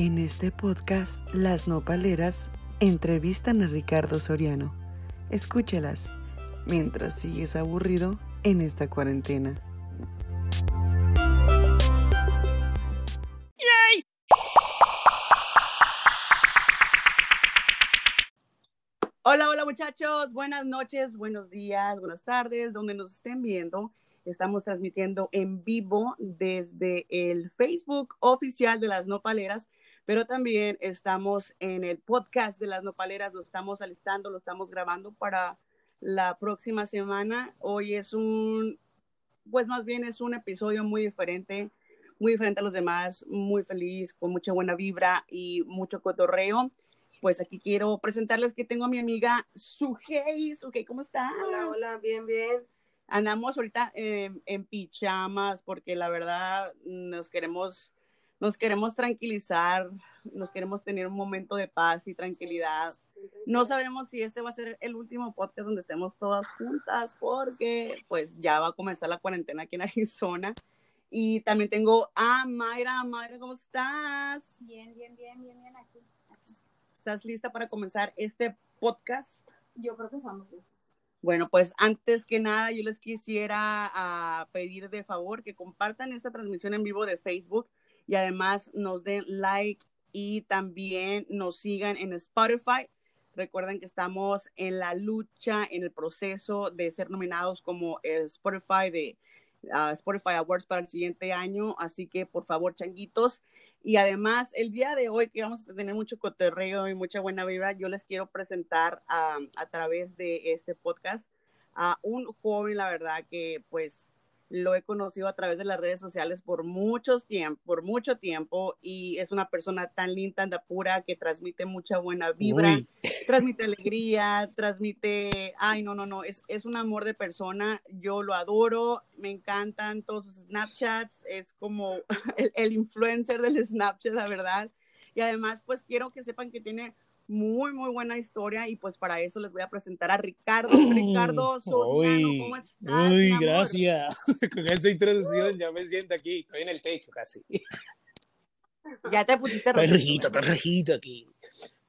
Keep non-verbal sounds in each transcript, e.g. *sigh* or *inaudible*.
En este podcast, las nopaleras entrevistan a Ricardo Soriano. Escúchalas mientras sigues aburrido en esta cuarentena. Hola, hola muchachos, buenas noches, buenos días, buenas tardes, donde nos estén viendo. Estamos transmitiendo en vivo desde el Facebook oficial de las nopaleras, pero también estamos en el podcast de las nopaleras, lo estamos alistando, lo estamos grabando para la próxima semana. Hoy es un, pues más bien es un episodio muy diferente, muy diferente a los demás, muy feliz, con mucha buena vibra y mucho cotorreo pues aquí quiero presentarles que tengo a mi amiga Sujei. Sujei, ¿cómo estás? Hola, hola, bien, bien. Andamos ahorita en pijamas porque la verdad nos queremos, nos queremos tranquilizar, nos queremos tener un momento de paz y tranquilidad. No sabemos si este va a ser el último podcast donde estemos todas juntas porque pues ya va a comenzar la cuarentena aquí en *laughs* Arizona. Y también tengo a Mayra. Mayra, ¿cómo estás? Bien, bien, bien, bien, bien aquí. ¿Estás lista para comenzar este podcast? Yo creo que estamos listos. Bueno, pues antes que nada, yo les quisiera uh, pedir de favor que compartan esta transmisión en vivo de Facebook y además nos den like y también nos sigan en Spotify. Recuerden que estamos en la lucha, en el proceso de ser nominados como Spotify de uh, Spotify Awards para el siguiente año. Así que por favor, changuitos, y además, el día de hoy que vamos a tener mucho cotorreo y mucha buena vibra, yo les quiero presentar a, a través de este podcast a un joven, la verdad, que pues lo he conocido a través de las redes sociales por muchos tiempo, por mucho tiempo y es una persona tan linda, tan pura que transmite mucha buena vibra, Uy. *laughs* transmite alegría, transmite, ay, no, no, no, es, es un amor de persona, yo lo adoro, me encantan todos sus Snapchats, es como *laughs* el, el influencer del Snapchat, la verdad. Y además, pues quiero que sepan que tiene muy, muy buena historia y pues para eso les voy a presentar a Ricardo. *clears throat* Ricardo Soriano, ¿cómo estás? Uy, gracias. *laughs* Con esa introducción ya me siento aquí, estoy en el techo casi. *laughs* Ya te pusiste Estoy rejito, estoy rejito aquí.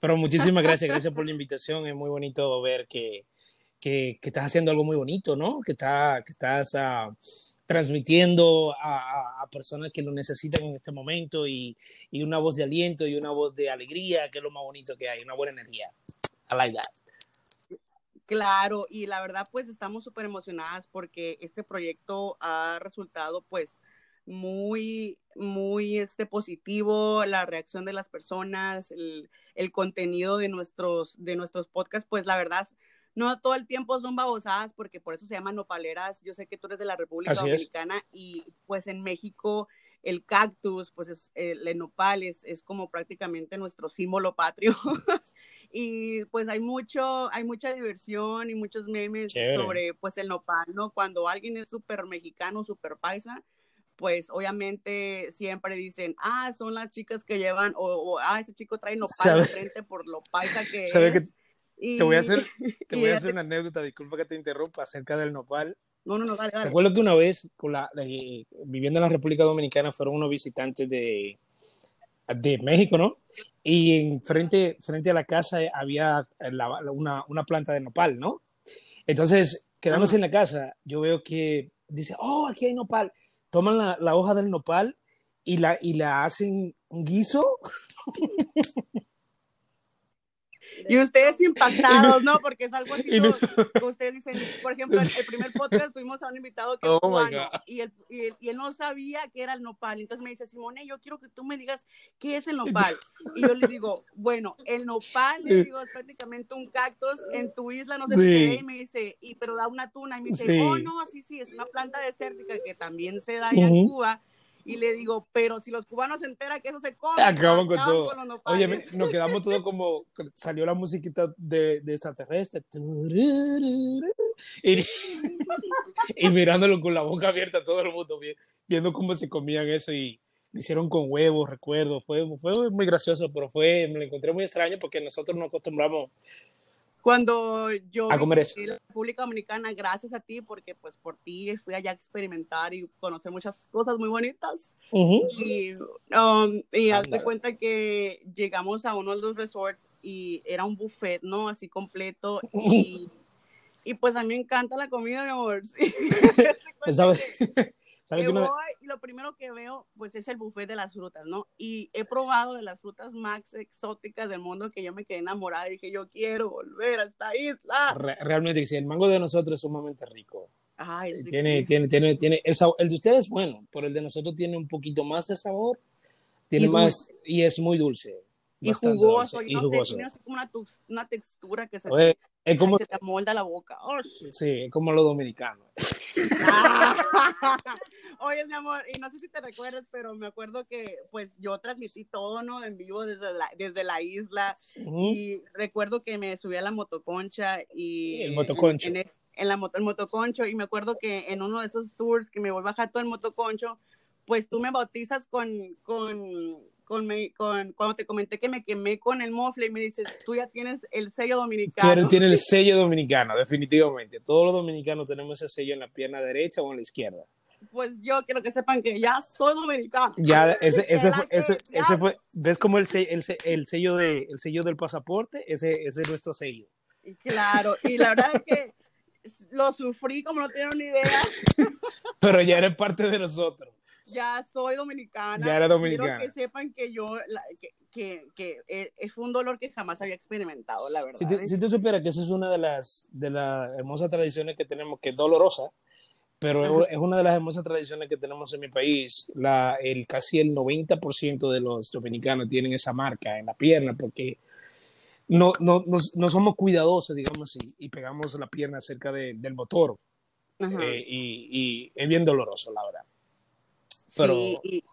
Pero muchísimas gracias, gracias por la invitación. Es muy bonito ver que, que, que estás haciendo algo muy bonito, ¿no? Que, está, que estás uh, transmitiendo a, a, personas que lo necesitan en este momento y, y, una voz de aliento y una voz de alegría, que es lo más bonito que hay, una buena energía. I like that. Claro, y la verdad pues estamos súper emocionadas porque este proyecto ha resultado pues muy, muy este, positivo, la reacción de las personas, el, el contenido de nuestros, de nuestros podcasts, pues la verdad no todo el tiempo son babosadas porque por eso se llaman nopaleras. Yo sé que tú eres de la República Así Dominicana es. y pues en México el cactus, pues es, el nopal es, es como prácticamente nuestro símbolo patrio. *laughs* y pues hay mucho, hay mucha diversión y muchos memes Chévere. sobre pues el nopal, ¿no? Cuando alguien es súper mexicano, súper paisa, pues obviamente siempre dicen, ah, son las chicas que llevan, o, o ah, ese chico trae nopal de frente por lo paisa que ¿Sabe es. Que y, te voy a *laughs* hacer, te voy a hacer una anécdota, disculpa que te interrumpa, acerca del nopal. No, no, no, dale, dale. Recuerdo que una vez, con la, eh, viviendo en la República Dominicana, fueron unos visitantes de, de México, ¿no? Y en frente, frente a la casa había la, una, una, planta de nopal, ¿no? Entonces, quedándose en la casa, yo veo que dice, oh, aquí hay nopal. Toman la, la hoja del nopal y la, y la hacen un guiso. *laughs* Y ustedes impactados, ¿no? Porque es algo así como, ustedes dicen, por ejemplo, en el primer podcast tuvimos a un invitado que es oh cubano y él, y, él, y él no sabía qué era el nopal. Entonces me dice, Simone, yo quiero que tú me digas qué es el nopal. Y yo le digo, bueno, el nopal, le digo, es prácticamente un cactus en tu isla, no sé sí. qué. Y me dice, y, pero da una tuna. Y me dice, sí. oh, no, sí, sí, es una planta desértica que también se da allá uh -huh. en Cuba y le digo, pero si los cubanos se enteran que eso se come, acaban con todo. Con Oye, me, nos quedamos todos como salió la musiquita de, de extraterrestre. Y, y, mirándolo con la boca abierta todo el mundo viendo cómo se comían eso y lo hicieron con huevos, recuerdo, fue, fue muy gracioso, pero fue, me lo encontré muy extraño porque nosotros no acostumbramos cuando yo A comer visité la República Dominicana, gracias a ti, porque pues por ti fui allá a experimentar y conocer muchas cosas muy bonitas. Ujú. Y, um, y hazte cuenta que llegamos a uno de los resorts y era un buffet, ¿no? Así completo. Y, y pues a mí me encanta la comida, mi amor. *laughs* *laughs* Sí. ¿Sabes? ¿Sabes que que una- voy y lo primero que veo pues es el buffet de las frutas, ¿no? Y he probado de las frutas más exóticas del mundo que yo me quedé enamorada y dije, yo quiero volver a esta isla. re- realmente sí, el mango de nosotros es sumamente rico. Ay, es Tiene, tiene, tiene, tiene el, sabor- el de ustedes es bueno, pero el de nosotros tiene un poquito más de sabor, tiene Y más y es muy dulce. y jugoso, dulce, y no sé, tiene así como una, textura que se, Oye, es como, ay, se te amolda la boca. Oh, sí, es como los dominicanos. Ah. *laughs* Oye, mi amor, y no sé si te recuerdas, pero me acuerdo que pues yo transmití todo, ¿no? En vivo desde la, desde la isla y recuerdo que me subí a la motoconcha y el motoconcho. En, en, es- en la moto, el motoconcho y me acuerdo que en uno de esos tours que me voy a bajar todo el motoconcho, pues tú me bautizas con, con, con, me- con- cuando te comenté que me quemé con el mofle y me dices, tú ya tienes el sello dominicano. Tiene, tiene el sello dominicano, definitivamente. Todos los dominicanos tenemos ese sello en la pierna derecha o en la izquierda. Pues yo quiero que sepan que ya soy dominicano. Ya, ese, ese, fue, ese, ya- ese fue, ¿ves como el, el, el sello de, el sello del pasaporte? Ese, ese es nuestro sello. Claro, y la verdad es que *laughs* lo sufrí como no tienen ni idea. *laughs* Pero ya eres parte de nosotros. Ya soy dominicana. Ya era dominicana. Quiero que sepan que yo, la- que, que, que, eh, es un dolor que jamás había experimentado, la verdad. Si, tú- si tú supieras que esa es una de las, de las hermosas tradiciones que tenemos, que es dolorosa, pero es, una de las hermosas tradiciones que tenemos en mi país. La, el, casi el 90% de los dominicanos tienen esa marca en la pierna porque no, no, no, no somos cuidadosos, digamos así, y pegamos la pierna cerca de- del motor. Eh, y, y es bien doloroso, la verdad. Pero, Sí, y,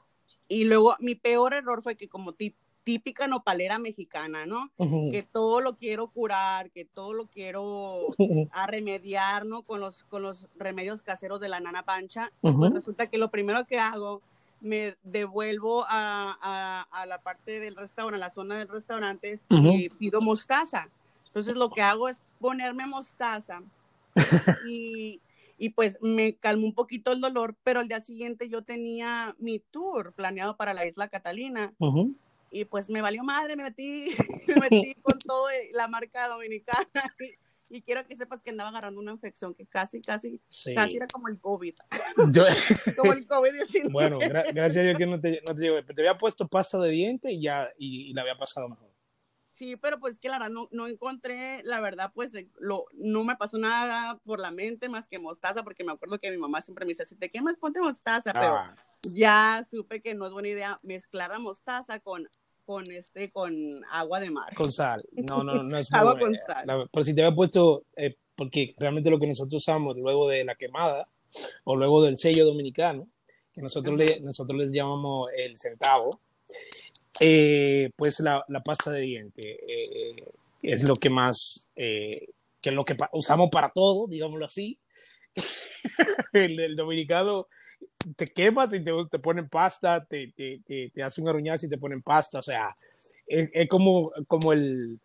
y luego mi peor error fue que como tí- típica nopalera mexicana, ¿no? Ujú. Que todo lo quiero curar, que todo lo quiero a remediar, ¿no? Con los, con los remedios caseros de la nana pancha. Ujú. Pues resulta que lo primero que hago, me devuelvo a, a, a la parte del restaurante, a la zona del restaurante, Ujú. y pido mostaza. Entonces lo que hago es ponerme mostaza *laughs* y, y pues me calmó un poquito el dolor, pero al día siguiente yo tenía mi tour planeado para la isla Catalina Ujú. y pues me valió madre, me metí, *laughs* me metí con todo el- la marca dominicana *laughs* y, y quiero que sepas que andaba agarrando una infección que casi, casi, Sí. casi era como el COVID, *laughs* Yo- como el COVID-19. bueno, gra- gracias a Dios que no te, no te. Te había puesto pasta de diente y ya, y, y la había pasado mejor. Sí, pero pues que la verdad no, no encontré, la verdad pues eh, lo, no me pasó nada por la mente más que mostaza, porque me acuerdo que mi mamá siempre me dice, si te quemas ponte mostaza, pero Ah, ya supe que no es buena idea mezclar la mostaza con, con, este, con agua de mar. con sal. No, no, no es *laughs* muy Agua buena con sal. La- pero si te había puesto, eh, porque realmente lo que nosotros usamos luego de la quemada o luego del sello dominicano, que nosotros, le, nosotros les llamamos el centavo, eh, pues la, pasta de diente eh, es lo que más, eh, que lo que usamos para todo, digámoslo así. *laughs* el, el dominicano te quemas y te, te ponen pasta, te, te, te, te aruñazo y te ponen pasta, o sea, es, como, como, el,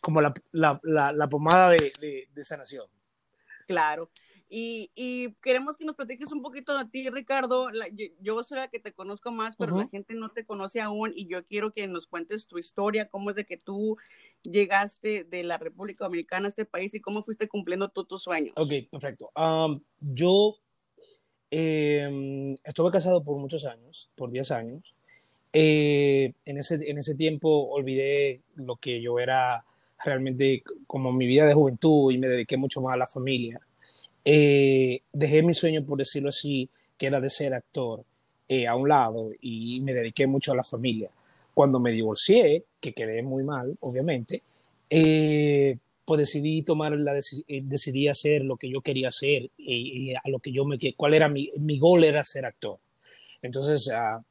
como la, la, la, pomada de sanación. Claro. Y, y queremos que nos platiques un poquito de ti, Ricardo. La- yo, yo soy la que te conozco más, pero Ujú. la gente no te conoce aún y yo quiero que nos cuentes tu historia, cómo es de que tú llegaste de la República Dominicana a este país y cómo fuiste cumpliendo tú tus sueños. Ok, perfecto. Um, yo eh, estuve casado por muchos años, por 10 años. Eh, en, ese, en ese tiempo olvidé lo que yo era realmente como mi vida de juventud y me dediqué mucho más a la familia. Eh, dejé mi sueño, por decirlo así, que era de ser actor, eh, a un lado y me dediqué mucho a la familia. Cuando me divorcié, que quedé muy mal, obviamente, eh, pues decidí tomar la eh, decidí hacer lo que yo quería hacer y, y a lo que yo me cuál era mi mi gol era ser actor entonces ah,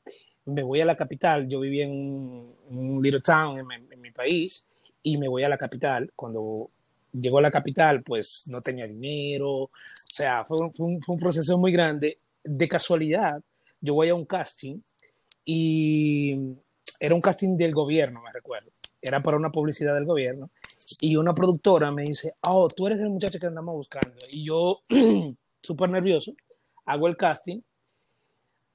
me voy a la capital yo vivía en un, un little town en, en mi país y me voy a la capital cuando llegó a la capital pues no tenía dinero. O sea fue, fue un, fue un proceso muy grande. De casualidad yo voy a un casting y era un casting del gobierno me recuerdo. Era para una publicidad del gobierno. Y una productora me dice, oh, tú eres el muchacho que andamos buscando. Y yo, *clears throat* súper nervioso, hago el casting.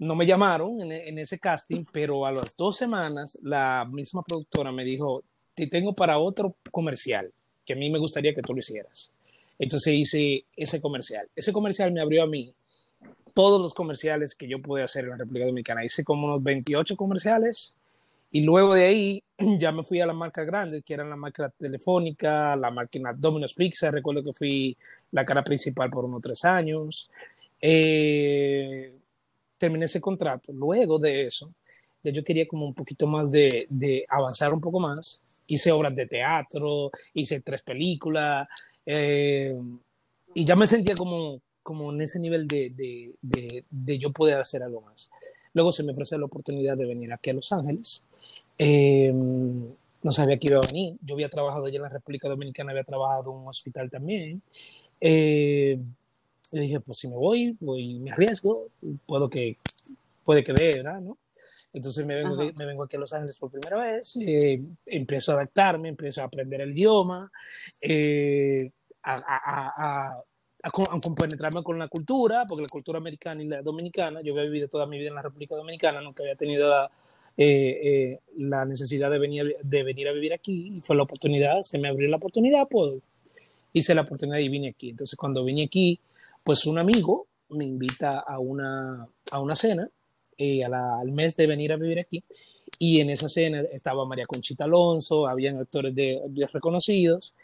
No me llamaron en, en, ese casting, pero a las dos semanas la misma productora me dijo, te tengo para otro comercial, que a mí me gustaría que tú lo hicieras. Entonces hice ese comercial. Ese comercial me abrió a mí todos los comerciales que yo pude hacer en la República Dominicana. Hice como unos 28 comerciales y luego de ahí *clears throat* ya me fui a la marca grande, que eran la marca telefónica, la máquina Domino's Pizza. Recuerdo que fui la cara principal por unos tres años. Eh, terminé ese contrato. Luego de eso, ya yo quería como un poquito más de avanzar un poco más. Hice obras de teatro, hice tres películas eh, y ya me sentía como, como en ese nivel de, de, de, de, yo poder hacer algo más. Luego se me ofreció la oportunidad de venir aquí a Los Ángeles eh, no sabía que iba a venir. Yo había trabajado allá en la República Dominicana, había trabajado en un hospital también. Eh, y dije, pues si me voy, voy, me arriesgo, puedo que, puede que dé, ¿verdad? ¿no? Entonces me vengo, me vengo aquí a Los Ángeles por primera vez, eh, empiezo a adaptarme, empiezo a aprender el idioma, eh, a, a, a, a, compenetrarme con la cultura, porque la cultura americana y la dominicana, yo había vivido toda mi vida en la República Dominicana, nunca había tenido la, eh, eh, la necesidad de venir, de venir a vivir aquí y fue la oportunidad, se me abrió la oportunidad, pues hice la oportunidad y vine aquí. Entonces cuando vine aquí, pues un amigo me invita a una, a una cena eh, a la, al mes de venir a vivir aquí y en esa cena estaba María Conchita Alonso, habían actores de, de reconocidos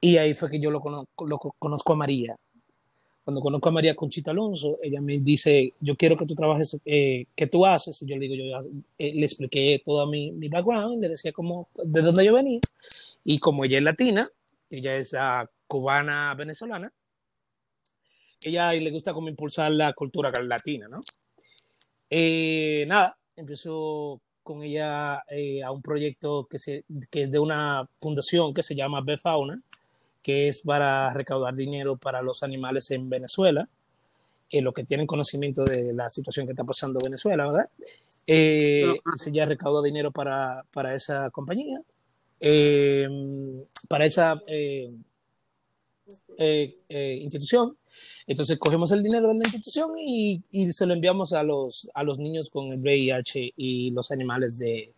y ahí fue que yo lo, conozco, lo conozco a María cuando conozco a María Conchita Alonso, ella me dice, yo quiero que tú trabajes, eh, ¿qué tú haces? Y yo le digo, yo eh, le expliqué todo mi, mi background, le decía cómo, de dónde yo venía. Y como ella es latina, ella es uh, cubana venezolana, ella le gusta como impulsar la cultura latina, ¿no? Eh, nada, empezó con ella eh, a un proyecto que, se, que es de una fundación que se llama Befauna, que es para recaudar dinero para los animales en Venezuela, eh, los que tienen conocimiento de la situación que está pasando en Venezuela, ¿verdad? Eh, se ya recaudó dinero para, para esa compañía, eh, para esa eh, institución. Entonces cogemos el dinero de la institución y, y, se lo enviamos a los, a los niños con el VIH y los animales de,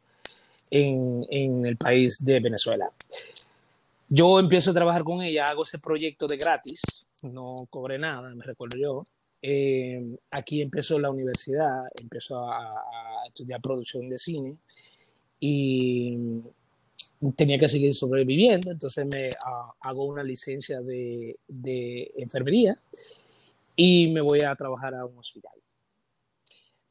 en, en el país de Venezuela. Yo empiezo a trabajar con ella, hago ese proyecto de gratis, no cobré nada, me recuerdo yo. Eh, aquí empezó la universidad, empezó a, a, estudiar producción de cine y tenía que seguir sobreviviendo, entonces me uh, hago una licencia de, de enfermería y me voy a trabajar a un hospital.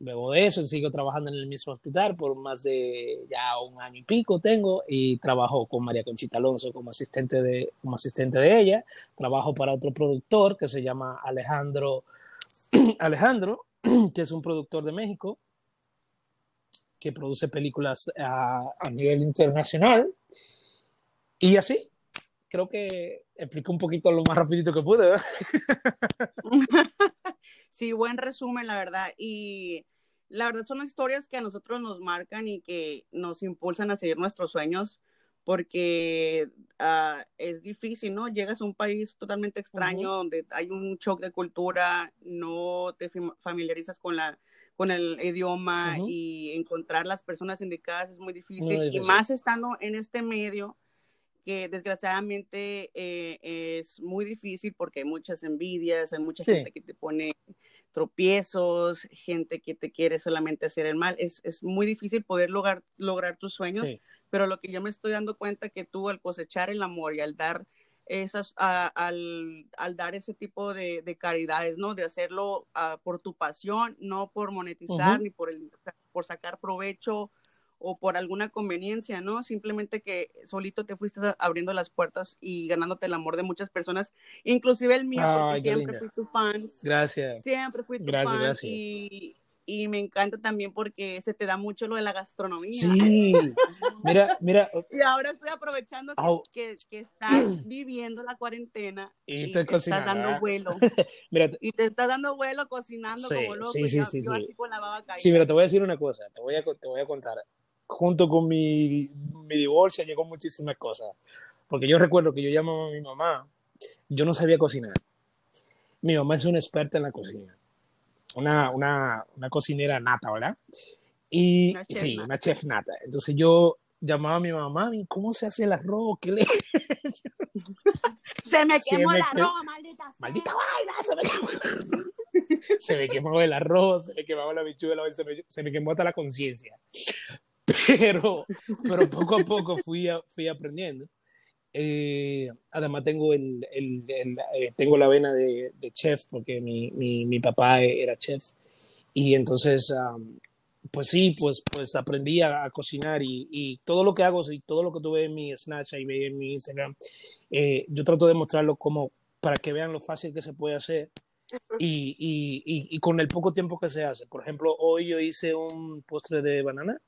Luego de eso sigo trabajando en el mismo hospital por más de ya un año y pico tengo y trabajo con María Conchita Alonso como asistente de, como asistente de ella. Trabajo para otro productor que se llama Alejandro, *clears throat* Alejandro, *clears throat* que es un productor de México que produce películas a, a nivel internacional. Y así, creo que explico un poquito lo más rapidito que pude. *laughs* sí, buen resumen, la verdad. Y la verdad son historias que a nosotros nos marcan y que nos impulsan a seguir nuestros sueños porque uh, es difícil, ¿no? Llegas a un país totalmente extraño uh -huh. donde hay un shock de cultura, no te familiarizas con la con el idioma uh -huh. y encontrar las personas indicadas es muy difícil, muy difícil. y más estando en este medio que desgraciadamente eh, es muy difícil porque hay muchas envidias, hay mucha sí. gente que te pone tropiezos, gente que te quiere solamente hacer el mal. Es, es muy difícil poder lograr, lograr tus sueños, sí. pero lo que yo me estoy dando cuenta que tú al cosechar el amor y al dar esas, a, al, al, dar ese tipo de, de, caridades, ¿no? De hacerlo uh, por tu pasión, no por monetizar uh -huh. ni por, el, por sacar provecho o por alguna conveniencia, ¿no? Simplemente que solito te fuiste abriendo las puertas y ganándote el amor de muchas personas, inclusive el mío, porque Ay, siempre fui tu fan. Gracias. Siempre fui tu gracias, fan gracias. Y, y me encanta también porque se te da mucho lo de la gastronomía. Sí, *laughs* mira, mira. Y ahora estoy aprovechando que, oh. que, que estás viviendo la cuarentena y, y te estás dando vuelo. *laughs* mira, y te estás dando vuelo cocinando sí, como loco. Sí, sí, yo, sí, yo sí. así con la baba caída. Sí, mira, te voy a decir una cosa, te voy a, te voy a contar junto con mi, mi divorcio llegó muchísimas cosas. porque yo recuerdo que yo llamaba a mi mamá, yo no sabía cocinar. Mi mamá es una experta en la cocina, una, una, una cocinera nata, ¿verdad? Y Una sí, nata. una chef nata. Entonces yo llamaba a mi mamá, ¿y cómo se hace el arroz? ¿Qué le... *laughs* Se me quemó el arroz, maldita sea. Maldita vaina, se me quemó el arroz. *laughs* Se me quemó el arroz, se me quemaba la bichuela, se me, se me quemó hasta la conciencia. Pero, pero poco a poco fui, a- fui aprendiendo. Eh, además tengo, el, el- el- eh, tengo la vena de, de chef porque mi, mi, mi papá era chef. Y entonces, am, pues sí, pues, pues aprendí a, a cocinar y, y todo lo que hago, y todo lo que tuve en mi Snapchat y en mi Instagram, eh, yo trato de mostrarlo como para que vean lo fácil que se puede hacer y, y, y con el poco tiempo que se hace. Por ejemplo, hoy yo hice un postre de banana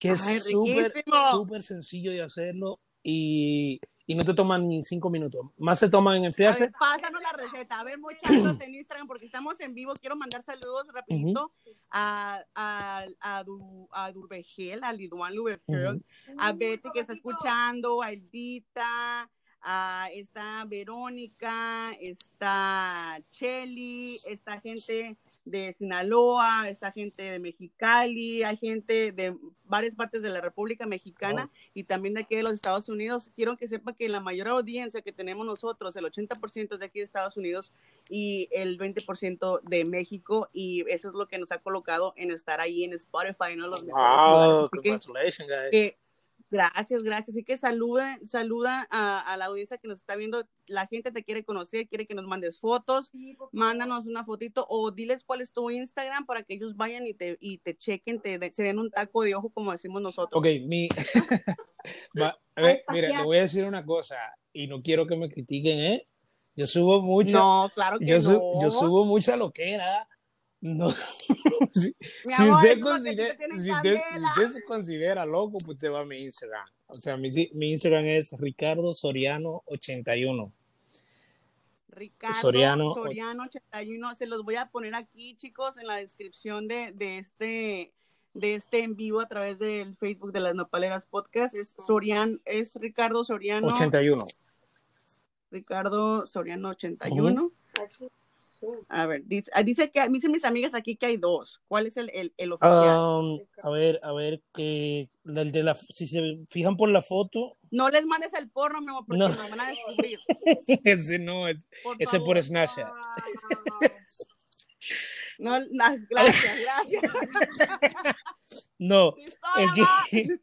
que es súper, súper sencillo de hacerlo y, y no te toman ni cinco minutos. Más se toman en A enfriarse. ver, pásanos la receta. A ver, muchachos, en Instagram, porque estamos en vivo. Quiero mandar saludos rapidito a, a, a, Du- a Durbegel, a Liduan Lubergel, Ujú. a Betty que está escuchando, a Eldita, a está Verónica, está Chelly, está gente de Sinaloa, está gente de Mexicali, hay gente de varias partes de la República Mexicana y también de aquí de los Estados Unidos. Quiero que sepa que la mayor audiencia que tenemos nosotros, el 80% es de aquí de Estados Unidos y el 20% de México y eso es lo que nos ha colocado en estar ahí en Spotify, ¿no? Los Wow, congratulations, guys. que gracias, gracias. Así que saluda, saluda a, a la audiencia que nos está viendo. La gente te quiere conocer, quiere que nos mandes fotos. Sí. Mándanos una fotito o diles cuál es tu Instagram para que ellos vayan y te, y te chequen, te de- se den un taco de ojo, como decimos nosotros. Ok, mi... *laughs* *laughs* Va, a ver, mira, le Fabián. voy a decir una cosa y no quiero que me critiquen, ¿eh? Yo subo mucha, No, claro que yo, su- no. yo subo mucha loquera. No, *laughs* si, si amor, usted considera, si usted, si usted se considera loco, pues usted va a mi Instagram. O sea, mi, mi Instagram es Ricardo Soriano 81. Ricardo Soriano. Soriano, 81. Se los voy a poner aquí, chicos, en la descripción de, de este de este en vivo a través del Facebook de las Nopaleras Podcast. Es Soriano, es Ricardo Soriano. 81. Ricardo Soriano 81. Aquí, sí. A ver, dice, ah, dice que dicen mis amigas aquí que hay dos. ¿Cuál es el, el, el oficial? Um, a ver, a ver, que el de la, si se fijan por la foto, no les mandes el porno, mi amor, porque No. nos van a *laughs* descubrir. ese no es, Por ese favor. por Snapchat. No, no, gracias, gracias. *laughs* No, el que,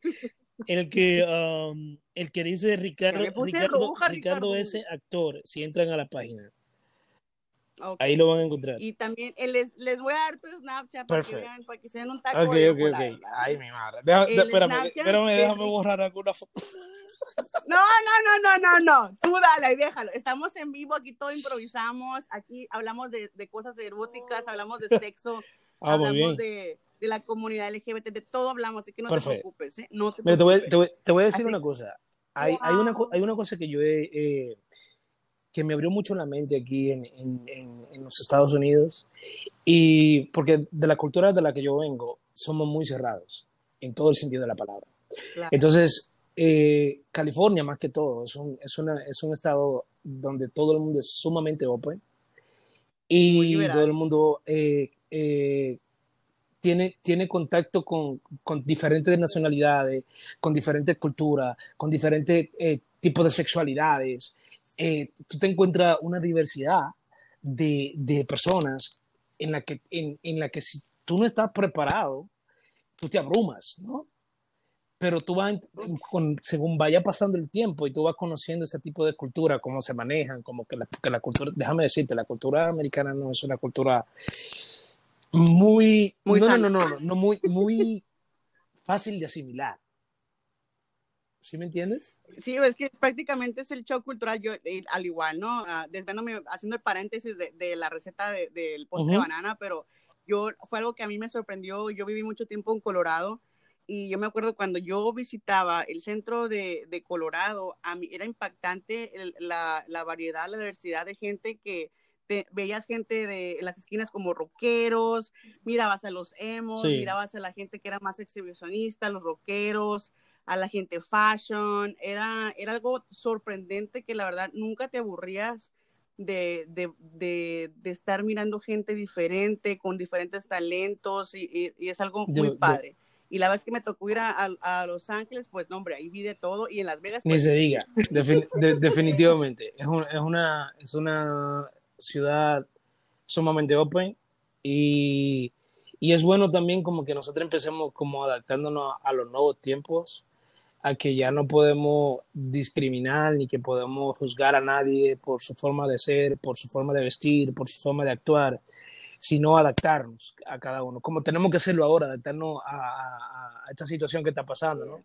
el que, um, el que dice Ricardo, Ya me puse Ricardo, roja, Ricardo Ricardo. ese actor, si entran a la página, va. Ok. ahí lo van a encontrar. Y también eh, les, les voy a dar tu Snapchat para que, vean, para que se den un taco Ok, de ok, ok. Ay, mi madre. Deja- de- espérame, espérame, de déjame borrar alguna foto. *laughs* No, no, no, no, no, no. Tú dale, ahí déjalo. Estamos en vivo, aquí todo improvisamos. Aquí hablamos de, de cosas eróticas, hablamos de sexo, *laughs* Ah, hablamos de, de la comunidad LGBT, de todo hablamos, así que no te Perfecto. preocupes, ¿eh? No te Mira, te voy, preocupes. te voy- te voy a decir Así. una cosa. Hay, hay, una, hay una cosa que yo he, eh, que me abrió mucho la mente aquí en, en, en, en los Estados Unidos y porque de la cultura de la que yo vengo somos muy cerrados en todo el sentido de la palabra. Claro. Entonces, eh, California más que todo es un, es, una, es un estado donde todo el mundo es sumamente open y todo el mundo eh, eh, tiene, tiene contacto con, con diferentes nacionalidades, con diferentes culturas, con diferentes eh, tipos de sexualidades. Eh, tú te encuentras una diversidad de, de personas en la, que, en, en la que si tú no estás preparado, tú te abrumas, ¿no? Pero tú vas, con, según vaya pasando el tiempo y tú vas conociendo ese tipo de cultura, cómo se manejan, como que la, que la cultura, déjame decirte, la cultura americana no es una cultura muy, Muy no, no, no, no, no, no, muy, muy fácil de asimilar. ¿Sí me entiendes? Sí, es que prácticamente es el show cultural, yo eh, al igual, ¿no? Ah, desviándome, haciendo el paréntesis de, de la receta de- del postre de Ujú. banana, pero yo, fue algo que a mí me sorprendió, yo viví mucho tiempo en Colorado y yo me acuerdo cuando yo visitaba el centro de, de Colorado, a mí era impactante el- la, la variedad, la diversidad de gente que te- veías gente de las esquinas como rockeros, mirabas a los emos, Sí. mirabas a la gente que era más exhibicionista, los rockeros, a la gente fashion, era, era algo sorprendente que la verdad nunca te aburrías de, de, de, de estar mirando gente diferente, con diferentes talentos, y, y- y es algo muy padre. Y la vez que me tocó ir a, a- a Los Ángeles, pues no, hombre, ahí vi de todo, y en Las Vegas, Ni pues, se diga, Defin- *laughs* de- definitivamente. Es, un- es, una, es una ciudad sumamente open y, y es bueno también como que nosotros empecemos como adaptándonos a los nuevos tiempos, a que ya no podemos discriminar ni que podemos juzgar a nadie por su forma de ser, por su forma de vestir, por su forma de actuar, sino adaptarnos a cada uno, como tenemos que hacerlo ahora, adaptarnos a, a- a esta situación que está pasando, ¿no?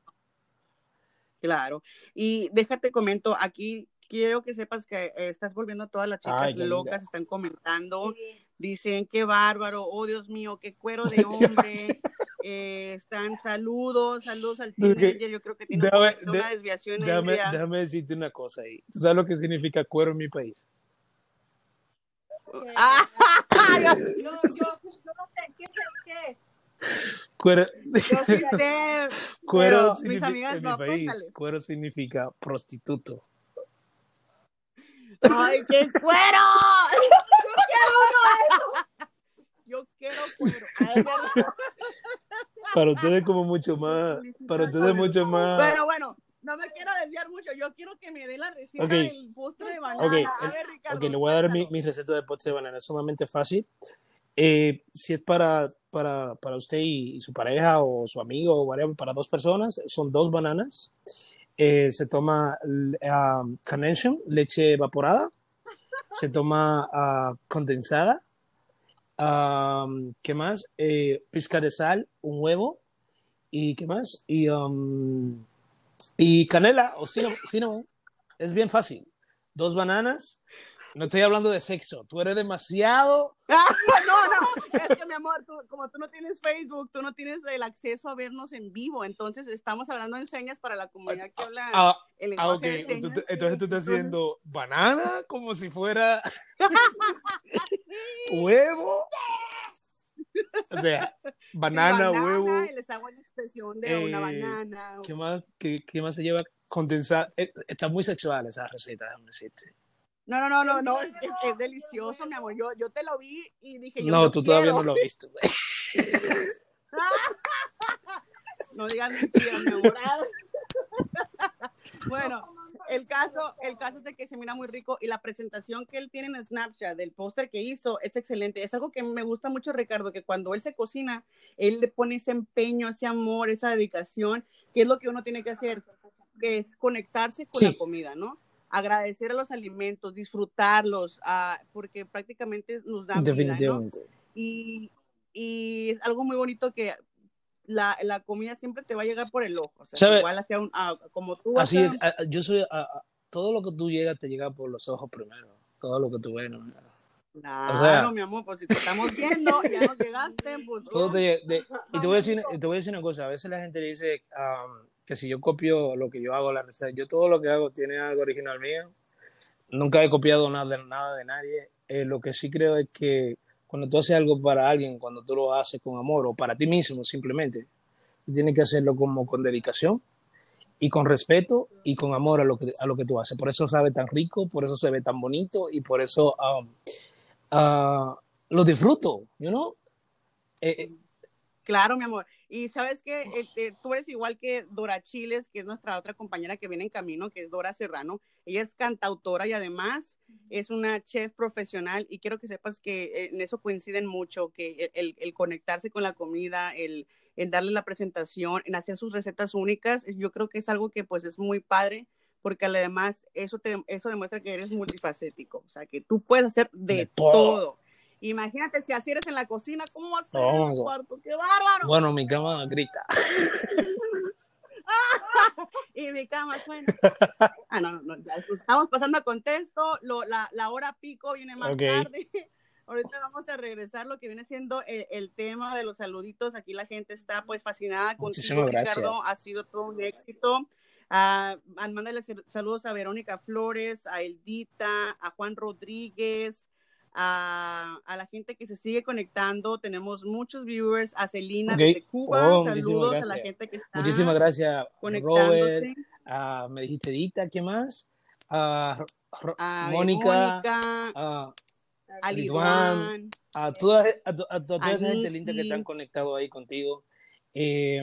Claro. Y déjate comento, aquí quiero que sepas que eh, estás volviendo a todas las chicas Ay, qué linda. locas, están comentando, dicen qué bárbaro, oh Dios mío, qué cuero *laughs* de hombre. Eh, están saludos, saludos al teenager, yo creo que tiene poquito una de- desviación Déjame, ya. déjame decirte una cosa ahí. ¿Tú sabes lo que significa cuero en mi país? Ah, *laughs* Yo, yo, yo *laughs* no sé, ¿qué es? ¿Qué es? Cuero, yo sí *laughs* sé, cuero pero mis significa- amigas en mi país, cuero significa prostituto. ¡Ay, qué cuero! Yo quiero cuero. Ay, ya- *laughs* Para ustedes como mucho más, para ustedes mucho más. Bueno, bueno, no me quiero desviar mucho. Yo quiero que me dé la receta Ok. del postre de banana. Ok, A el- ver, Ricardo. Ok, le voy a dar mi, mi receta de postre de banana, es sumamente fácil. Eh, si es para, para, para usted y, y su pareja o su amigo o whatever, para dos personas, son dos bananas. Eh, se toma l- um, condensation, leche evaporada. Se toma ah, condensada. Um, ¿Qué más? Eh, pizca de sal, un huevo. ¿Y qué más? Y, um, y canela o cinnamon, cinnamon. Es bien fácil. Dos bananas. No estoy hablando de sexo. Tú eres demasiado. Ah, *laughs* no, no, es que mi amor, tú- como tú no tienes Facebook, tú no tienes el acceso a vernos en vivo, entonces estamos hablando en señas para la comunidad que habla Ah, el ah, ok. Tú te- entonces tú estás haciendo banana como si fuera *laughs* huevo. O sea, Sí, banana, huevo. y les hago la expresión de una Eh, banana. ¿Qué más, qué, qué más se lleva? Condensar. Eh, Está muy sexual esa receta, déjame decirte. No, no, no, no, no, es, es- es delicioso, mi amor. Yo, yo te lo vi y dije, yo No, tú todavía quiero. no lo has visto. güey. *laughs* No digas mentiras, mi amor. *laughs* Bueno, el caso, el caso es de que se mira muy rico y la presentación que él tiene en Snapchat del póster que hizo es excelente. Es algo que me gusta mucho, Ricardo, que cuando él se cocina, él le pone ese empeño, ese amor, esa dedicación, que es lo que uno tiene que hacer, que es conectarse con Sí. la comida, ¿no? Agradecer a los alimentos, disfrutarlos, ah, porque prácticamente nos dan vida, ¿no? Definitivamente. y, y es algo muy bonito que la, la comida siempre te va a llegar por el ojo. O sea, ¿Sabe? igual hacia un, ah, como tú Así es, a- a- yo soy, todo lo que tú llegas te llega por los ojos primero, todo lo que tú ves, ¿no? Claro, o sea- mi amor, pues si te estamos viendo, ya nos llegaste, pues. Todo te llega- de- y te voy, a decir, te voy a decir una cosa, a veces la gente dice um, que si yo copio lo que yo hago, la receta, yo todo lo que hago tiene algo original mío, nunca he copiado nada, de- nada de nadie, Eh, lo que sí creo es que cuando tú haces algo para alguien, cuando tú lo haces con amor o para ti mismo simplemente, tienes que hacerlo como con dedicación y con respeto y con amor a lo que, a lo que tú haces. Por eso sabe tan rico, por eso se ve tan bonito y por eso um, ah, lo disfruto, you know? Eh, eh, Claro, mi amor. Y sabes que tú eres igual que Dora Chiles, que es nuestra otra compañera que viene en camino, que es Dora Serrano. Ella es cantautora y además es una chef profesional. Y quiero que sepas que eh, en eso coinciden mucho, que el, el conectarse con la comida, el, el darle la presentación, en hacer sus recetas únicas, yo creo que es algo que pues es muy padre porque además eso, te, eso demuestra que eres multifacético, o sea, que tú puedes hacer de, De todo. todo. Imagínate si así eres en la cocina, ¿cómo vas a ser Oh, en my el cuarto? ¡Qué bárbaro! Bueno, mi cama grita. *laughs* *laughs* Y mi cama suena. *laughs* Ah, no, no, no, ya estamos pasando a contexto, lo, la, la hora pico viene más Ok. tarde. *laughs* Ahorita vamos a regresar lo que viene siendo el, el tema de los saluditos. Aquí la gente está pues fascinada gracias. Ricardo. Ha sido todo un éxito. Ah, mándale sal- saludos a Verónica Flores, a Eldita, a Juan Rodríguez, a, a la gente que se sigue conectando. Tenemos muchos viewers. A Celina Ok. desde Cuba. Oh, Saludos a la gente que está Muchísimas gracias. Robert. Ah, me dijiste Dita, ¿quién más? Ro- A Mónica, ah, a Lidwan, Lidwan. a toda, a, to- a to- toda esa gente linda que están conectados ahí contigo. Eh,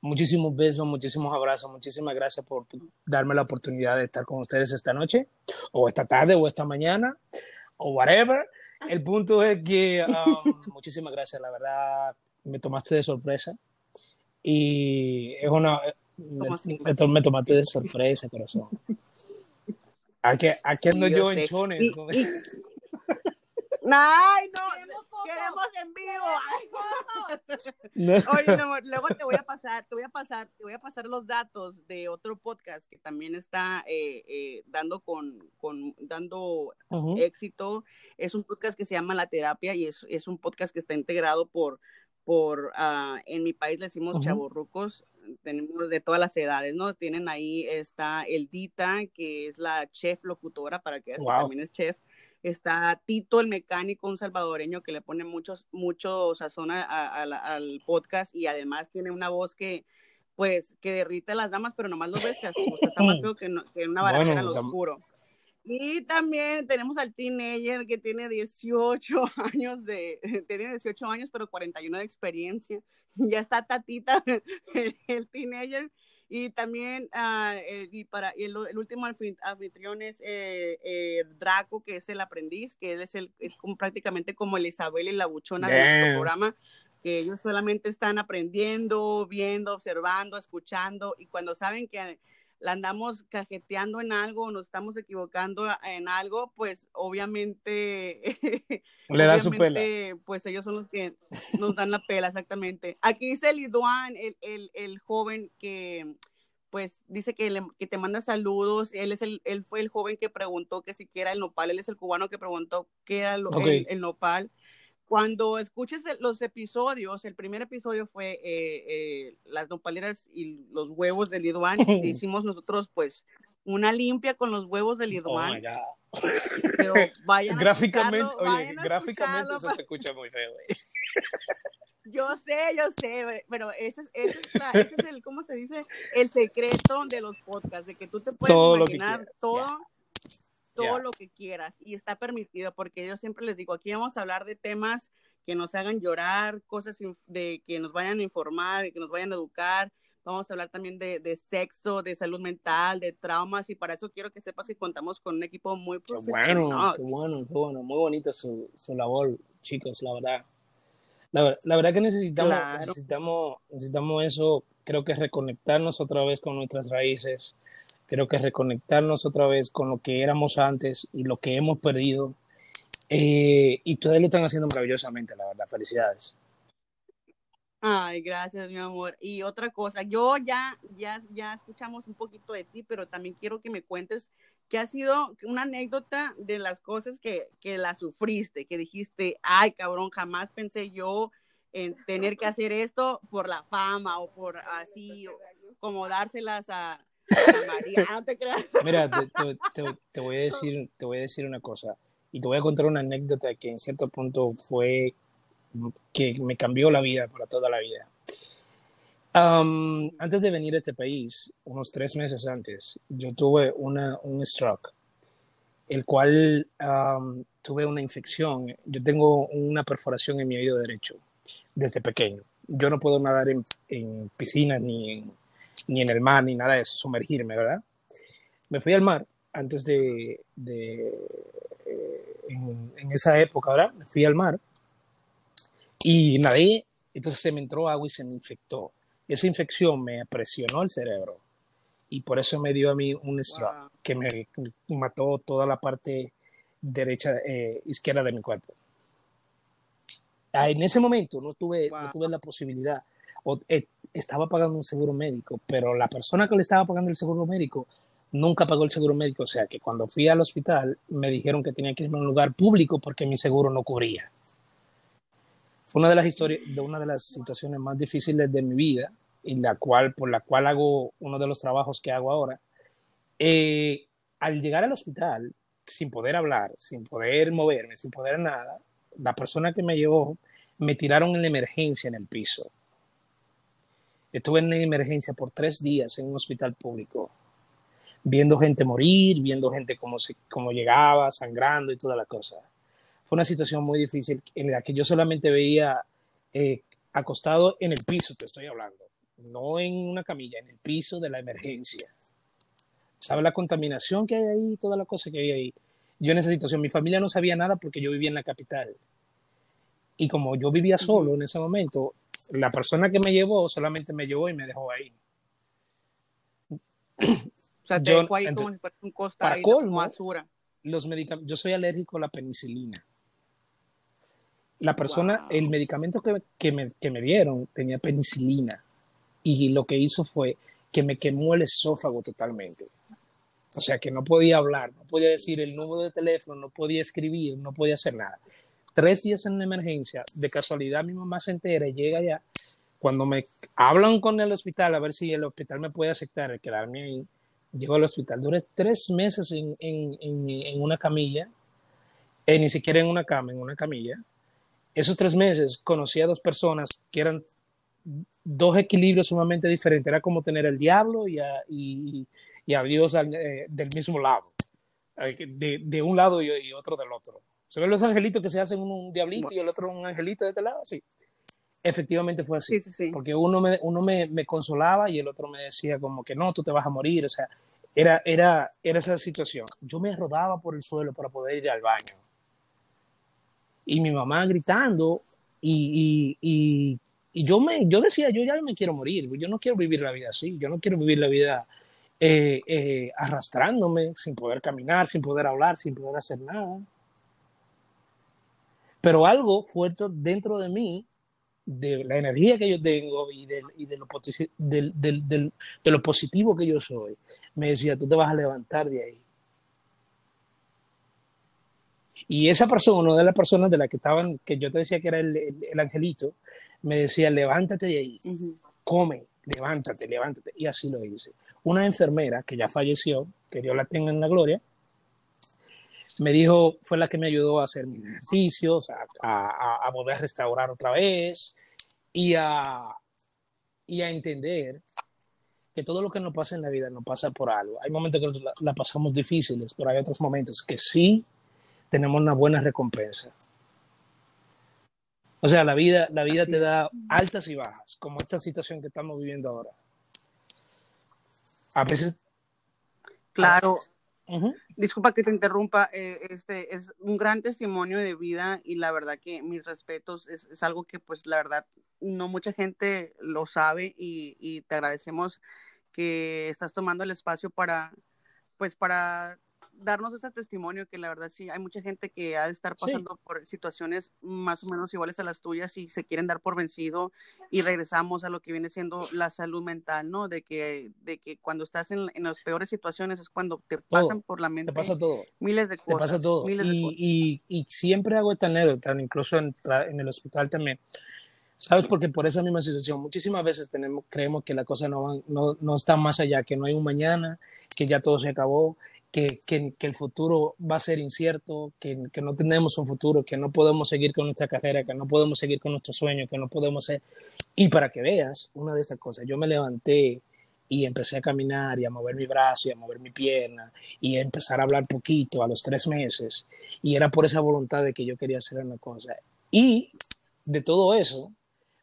muchísimos besos, muchísimos abrazos, muchísimas gracias por darme la oportunidad de estar con ustedes esta noche, o esta tarde, o esta mañana, o whatever. El punto es que um, *laughs* muchísimas gracias, la verdad, me tomaste de sorpresa. Y es una. Me, ¿Cómo así? me me tomaste de sorpresa, corazón. *laughs* Aquí, aquí ando Sí, yo yo en chones. Y- y- Ay, no, Queremos en vivo. Ay, No. *laughs* Oye, mi amor, *laughs* luego te voy a pasar, te voy a pasar, te voy a pasar los datos de otro podcast que también está eh, eh, dando con, con dando éxito. Es un podcast que se llama La Terapia y es, es un podcast que está integrado por, por ah, en mi país le decimos Ujú. chavorrucos, tenemos de todas las edades, ¿no? Tienen ahí, está Eldita, que es la chef locutora, para que veas que Wow. también es chef. Está Tito, el mecánico, un salvadoreño que le pone muchos, mucho sazón a- a- a la- al podcast y además tiene una voz que, pues, que derrite a las damas, pero nomás lo ves que así, pues, está más *laughs* feo que, no- que una barajera Bueno, tam- oscuro. Y también tenemos al teenager que tiene 18 *laughs* años de, tiene 18 años, pero 41 de experiencia. *laughs* Ya está tatita el, el teenager. Y también, el, y para, y el, el último anfi- anfitrión es eh, eh, Draco, que es el aprendiz, que él es, el, es como, prácticamente como el Isabel y la buchona de nuestro Damn. programa, que ellos solamente están aprendiendo, viendo, observando, escuchando, y cuando saben que la andamos cajeteando en algo, nos estamos equivocando en algo, pues obviamente, *laughs* Le da su pela. pues ellos son los que nos dan la pela, exactamente. Aquí dice Liduan, el, el, el joven que pues dice que, le- que te manda saludos, él es el, él fue el joven que preguntó que si era el nopal, él es el cubano que preguntó qué era lo- Ok. el, el nopal. Cuando escuches los episodios, el primer episodio fue eh, eh, las nopaleras y los huevos de Liduan, *laughs* hicimos nosotros pues una limpia con los huevos de Oh Liduan, my God. pero vayan a Gráficamente, escucharlo, oye, vayan a gráficamente eso se escucha muy feo. güey. *laughs* Yo sé, yo sé, pero ese es, ese es, la- ese es el, ¿cómo se dice? El secreto de los podcasts, de que tú te puedes Todo imaginar quieras, todo. Todo lo que quieras y está permitido porque yo siempre les digo, aquí vamos a hablar de temas que nos hagan llorar, cosas de que nos vayan a informar, que nos vayan a educar. Vamos a hablar también de, de sexo, de salud mental, de traumas y para eso quiero que sepas que contamos con un equipo muy Qué bueno, profesional. qué bueno, qué bueno. Muy bonito su, su labor, chicos, la verdad. La, ver- la verdad que necesitamos, Claro. necesitamos, necesitamos eso, creo que reconectarnos otra vez con nuestras raíces, creo que reconectarnos otra vez con lo que éramos antes y lo que hemos perdido. Eh, y ustedes lo están haciendo maravillosamente, la verdad. Felicidades. Ay, gracias, mi amor. Y otra cosa, yo ya, ya, ya escuchamos un poquito de ti, pero también quiero que me cuentes qué ha sido una anécdota de las cosas que, que la sufriste, que dijiste, ay, cabrón, jamás pensé yo en tener que hacer esto por la fama o por así, o como dárselas a, a María. No te creas. Mira, *laughs* te, te- te- voy a decir, te voy a decir una cosa y te voy a contar una anécdota que en cierto punto fue que me cambió la vida para toda la vida. Am, antes de venir a este país, unos tres meses antes, yo tuve una, un stroke, el cual am, tuve una infección. Yo tengo una perforación en mi oído derecho desde pequeño. Yo no puedo nadar en, en piscinas ni en, ni en el mar ni nada de eso, sumergirme, ¿verdad? Me fui al mar antes de, de eh, en, en esa época, ¿verdad? Me fui al mar y nadé, entonces se me entró agua y se me infectó. Esa infección me presionó el cerebro y por eso me dio a mí un stroke Wow. que me mató toda la parte derecha, eh, izquierda de mi cuerpo. Ah, En ese momento no tuve, no Wow. tuve la posibilidad, o, eh, estaba pagando un seguro médico, pero la persona que le estaba pagando el seguro médico nunca pagó el seguro médico, o sea que cuando fui al hospital me dijeron que tenía que irme a un lugar público porque mi seguro no cubría. Fue una de las historias, de una de las situaciones más difíciles de mi vida, y la cual, por la cual hago uno de los trabajos que hago ahora. Eh, al llegar al hospital, sin poder hablar, sin poder moverme, sin poder nada, la persona que me llevó me tiraron en la emergencia en el piso. Estuve en la emergencia por tres días en un hospital público, viendo gente morir, viendo gente como, se, como llegaba, sangrando y toda la cosa. Fue una situación muy difícil en la que yo solamente veía eh, acostado en el piso, te estoy hablando, no en una camilla, en el piso de la emergencia. ¿Sabe la contaminación que hay ahí, toda la cosa que hay ahí? Yo en esa situación, mi familia no sabía nada porque yo vivía en la capital. Y como yo vivía solo en ese momento, la persona que me llevó solamente me llevó y me dejó ahí. O sea, te Yo- dejó ahí entonces, un costa para ahí, colmo, como basura. Los medicamentos, yo soy alérgico a la penicilina. La persona, Wow. el medicamento que, que me, que me dieron tenía penicilina y lo que hizo fue que me quemó el esófago totalmente. O sea que no podía hablar, no podía decir el número de teléfono, no podía escribir, no podía hacer nada. Tres días en emergencia, de casualidad mi mamá se entera y llega allá. Cuando me hablan con el hospital a ver si el hospital me puede aceptar el quedarme ahí, llego al hospital. Duré tres meses en, en- en- una camilla, eh, ni siquiera en una cama, en una camilla. Esos tres meses conocí a dos personas que eran dos equilibrios sumamente diferentes. Era como tener el diablo y a, y, a Dios al- eh, del mismo lado, eh, de, de un lado y otro del otro. ¿Se ven los angelitos que se hacen uno un diablito y el otro un angelito de este lado? Sí. Efectivamente fue así. Sí, sí, sí. Porque uno, me, uno me, me consolaba y el otro me decía como que no, tú te vas a morir. O sea, era, era, era esa situación. Yo me rodaba por el suelo para poder ir al baño. Y mi mamá gritando y, y, y, y yo, me, yo decía, yo ya me quiero morir. Yo no quiero vivir la vida así. Yo no quiero vivir la vida eh, eh, arrastrándome, sin poder caminar, sin poder hablar, sin poder hacer nada. Pero algo fuerte dentro de mí de la energía que yo tengo y, de, y de, lo, posi- del- del- del- de lo positivo que yo soy, me decía, tú te vas a levantar de ahí. Y esa persona, una de las personas de las que estaban, que yo te decía que era el, el- el angelito, me decía, levántate de ahí, Ujú. come, levántate, levántate. Y así lo hice. Una enfermera que ya falleció, que Dios la tenga en la gloria, me dijo, fue la que me ayudó a hacer mis ejercicios, a, a- a volver a restaurar otra vez y a, y a entender que todo lo que nos pasa en la vida nos pasa por algo. Hay momentos que la, la pasamos difíciles, pero hay otros momentos que sí tenemos una buena recompensa. O sea, la vida, la vida Así te da altas y bajas, como esta situación que estamos viviendo ahora. A veces, Claro, Disculpa que te interrumpa, eh, este es un gran testimonio de vida y la verdad que mis respetos es, es algo que pues la verdad no mucha gente lo sabe y, y te agradecemos que estás tomando el espacio para pues para darnos este testimonio que la verdad sí hay mucha gente que ha de estar Sí. pasando por situaciones más o menos iguales a las tuyas y se quieren dar por vencido y regresamos a lo que viene siendo la salud mental, ¿no? De que, de que cuando estás en, en las peores situaciones es cuando te pasan por la mente te pasa todo. miles de Te cosas. pasa todo. miles de Y, cosas. y, y siempre hago esta anécdota, incluso en, en el hospital también. ¿Sabes? Porque por esa misma situación, muchísimas veces tenemos, creemos que la cosa no, van- no, no está más allá, que no hay un mañana, que ya todo se acabó, que, que, el futuro va a ser incierto, que, que no tenemos un futuro, que no podemos seguir con nuestra carrera, que no podemos seguir con nuestros sueños, que no podemos ser. Y para que veas una de estas cosas, yo me levanté y empecé a caminar y a mover mi brazo y a mover mi pierna y a empezar a hablar poquito a los tres meses. Y era por esa voluntad de que yo quería hacer una cosa. Y de todo eso,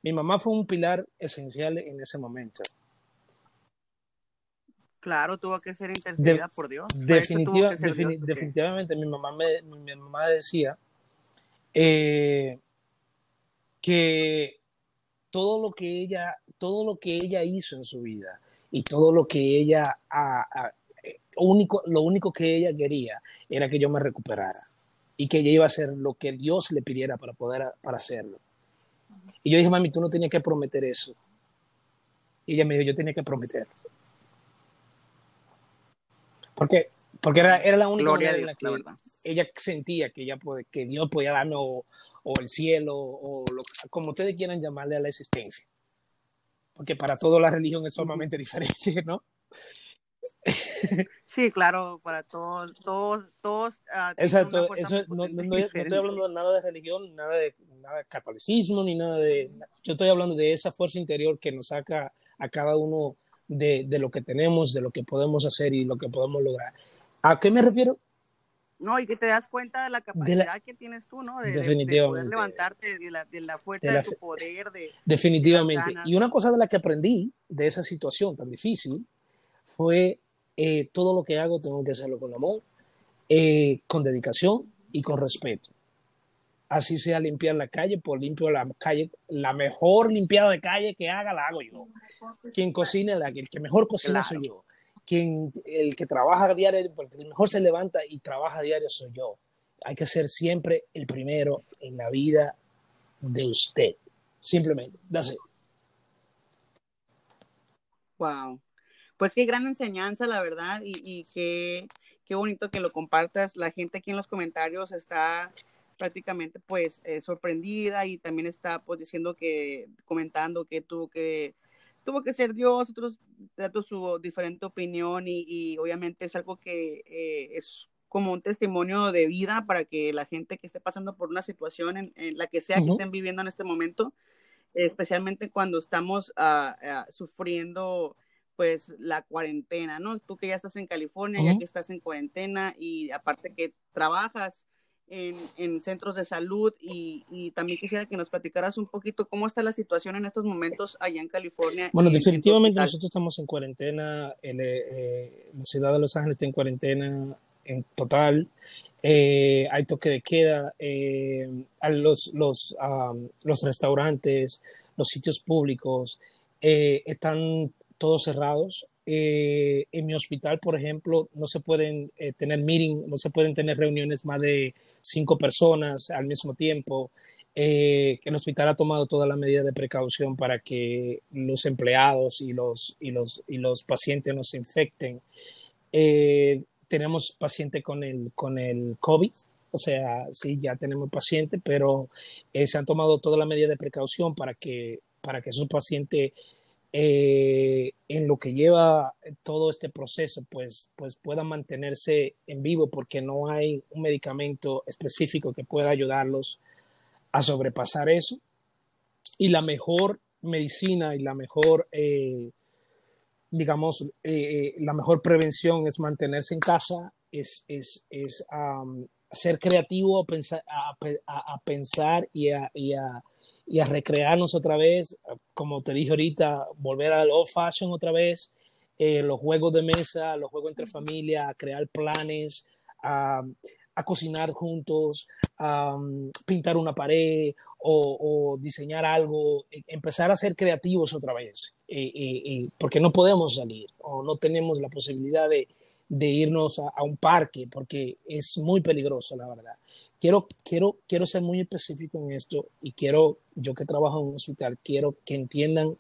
mi mamá fue un pilar esencial en ese momento. Claro, tuvo que ser intercedida por Dios. Definitiva, Dios, definitivamente, mi mamá, me, mi mamá decía eh, que todo lo que ella, todo lo que ella hizo en su vida y todo lo que ella, eh, único, lo único que ella quería era que yo me recuperara y que ella iba a hacer lo que Dios le pidiera para poder para hacerlo. Y yo dije, mami, tú no tenías que prometer eso. Y ella me dijo, yo tenía que prometer. ¿Por qué? Porque era, era la única Gloria manera en Dios, la la que verdad. ella sentía que, ella puede, que Dios podía darme o, o el cielo o lo- como ustedes quieran llamarle a la existencia. Porque para todos la religión es sumamente diferente, ¿no? *laughs* Sí, claro, para todos, todos, todos. una Exacto, eso, no, no- no- estoy hablando de nada de religión, nada de, nada de catolicismo, ni nada de... Yo estoy hablando de esa fuerza interior que nos saca a cada uno de, de lo que tenemos, de lo que podemos hacer y lo que podemos lograr. ¿A qué me refiero? No, y que te das cuenta de la capacidad que tienes tú, ¿no? De, de- de Definitivamente. poder levantarte, de la, de la fuerza De de, tu poder, de... Definitivamente. Y una cosa de la que aprendí de esa situación tan difícil fue eh, todo lo que hago tengo que hacerlo con amor, eh, con dedicación y con respeto. Así sea limpiar la calle, por limpio la calle, la mejor limpiada de calle que haga la hago yo. Quien cocina, la, el que mejor cocina Claro. soy yo. Quien, el que trabaja a diario, porque el mejor se levanta y trabaja a diario soy yo. Hay que ser siempre el primero en la vida de usted. Simplemente. That's it. Wow. Pues qué gran enseñanza, la verdad, y, y qué, qué bonito que lo compartas. La gente aquí en los comentarios está prácticamente pues eh, sorprendida y también está pues diciendo que, comentando que tuvo que, tuvo que ser Dios, otros dando su diferente opinión y, y obviamente es algo que eh, es como un testimonio de vida para que la gente que esté pasando por una situación en, en la que sea que Ujú. estén viviendo en este momento, especialmente cuando estamos ah, ah, sufriendo pues la cuarentena, ¿no? Tú que ya estás en California, ya Ujú. que estás en cuarentena y aparte que trabajas en, en centros de salud y, y también quisiera que nos platicaras un poquito cómo está la situación en estos momentos allá en California. Bueno, en- definitivamente nosotros estamos en cuarentena. el, eh, la ciudad de Los Ángeles está en cuarentena en total. Eh, hay toque de queda. eh, a los, los, um, los restaurantes, los sitios públicos eh, están todos cerrados. Eh, en mi hospital, por ejemplo, no se pueden eh, tener meeting, no se pueden tener reuniones más de cinco personas al mismo tiempo. Eh, el hospital ha tomado toda la medida de precaución para que los empleados y los, y los, y los pacientes no se infecten. Tenemos paciente con el, con el COVID, o sea, sí, ya tenemos paciente, pero se han tomado toda la medida de precaución para que, para que esos pacientes, eh, en lo que lleva todo este proceso, pues, pues puedan mantenerse en vivo porque no hay un medicamento específico que pueda ayudarlos a sobrepasar eso. Y la mejor medicina y la mejor, eh, digamos, eh, la mejor prevención es mantenerse en casa, es, es, es ser creativo, a pensar, a, pensar y, a, y a recrearnos otra vez, como te dije ahorita, volver al old fashion otra vez, eh, los juegos de mesa, los juegos entre familia, crear planes, a, cocinar juntos, a um, pintar una pared o, diseñar algo, empezar a ser creativos otra vez, eh, porque no podemos salir o no tenemos la posibilidad de, irnos a, un parque porque es muy peligroso, la verdad. Quiero, quiero, quiero ser muy específico en esto y quiero, yo que trabajo en un hospital, quiero que entiendan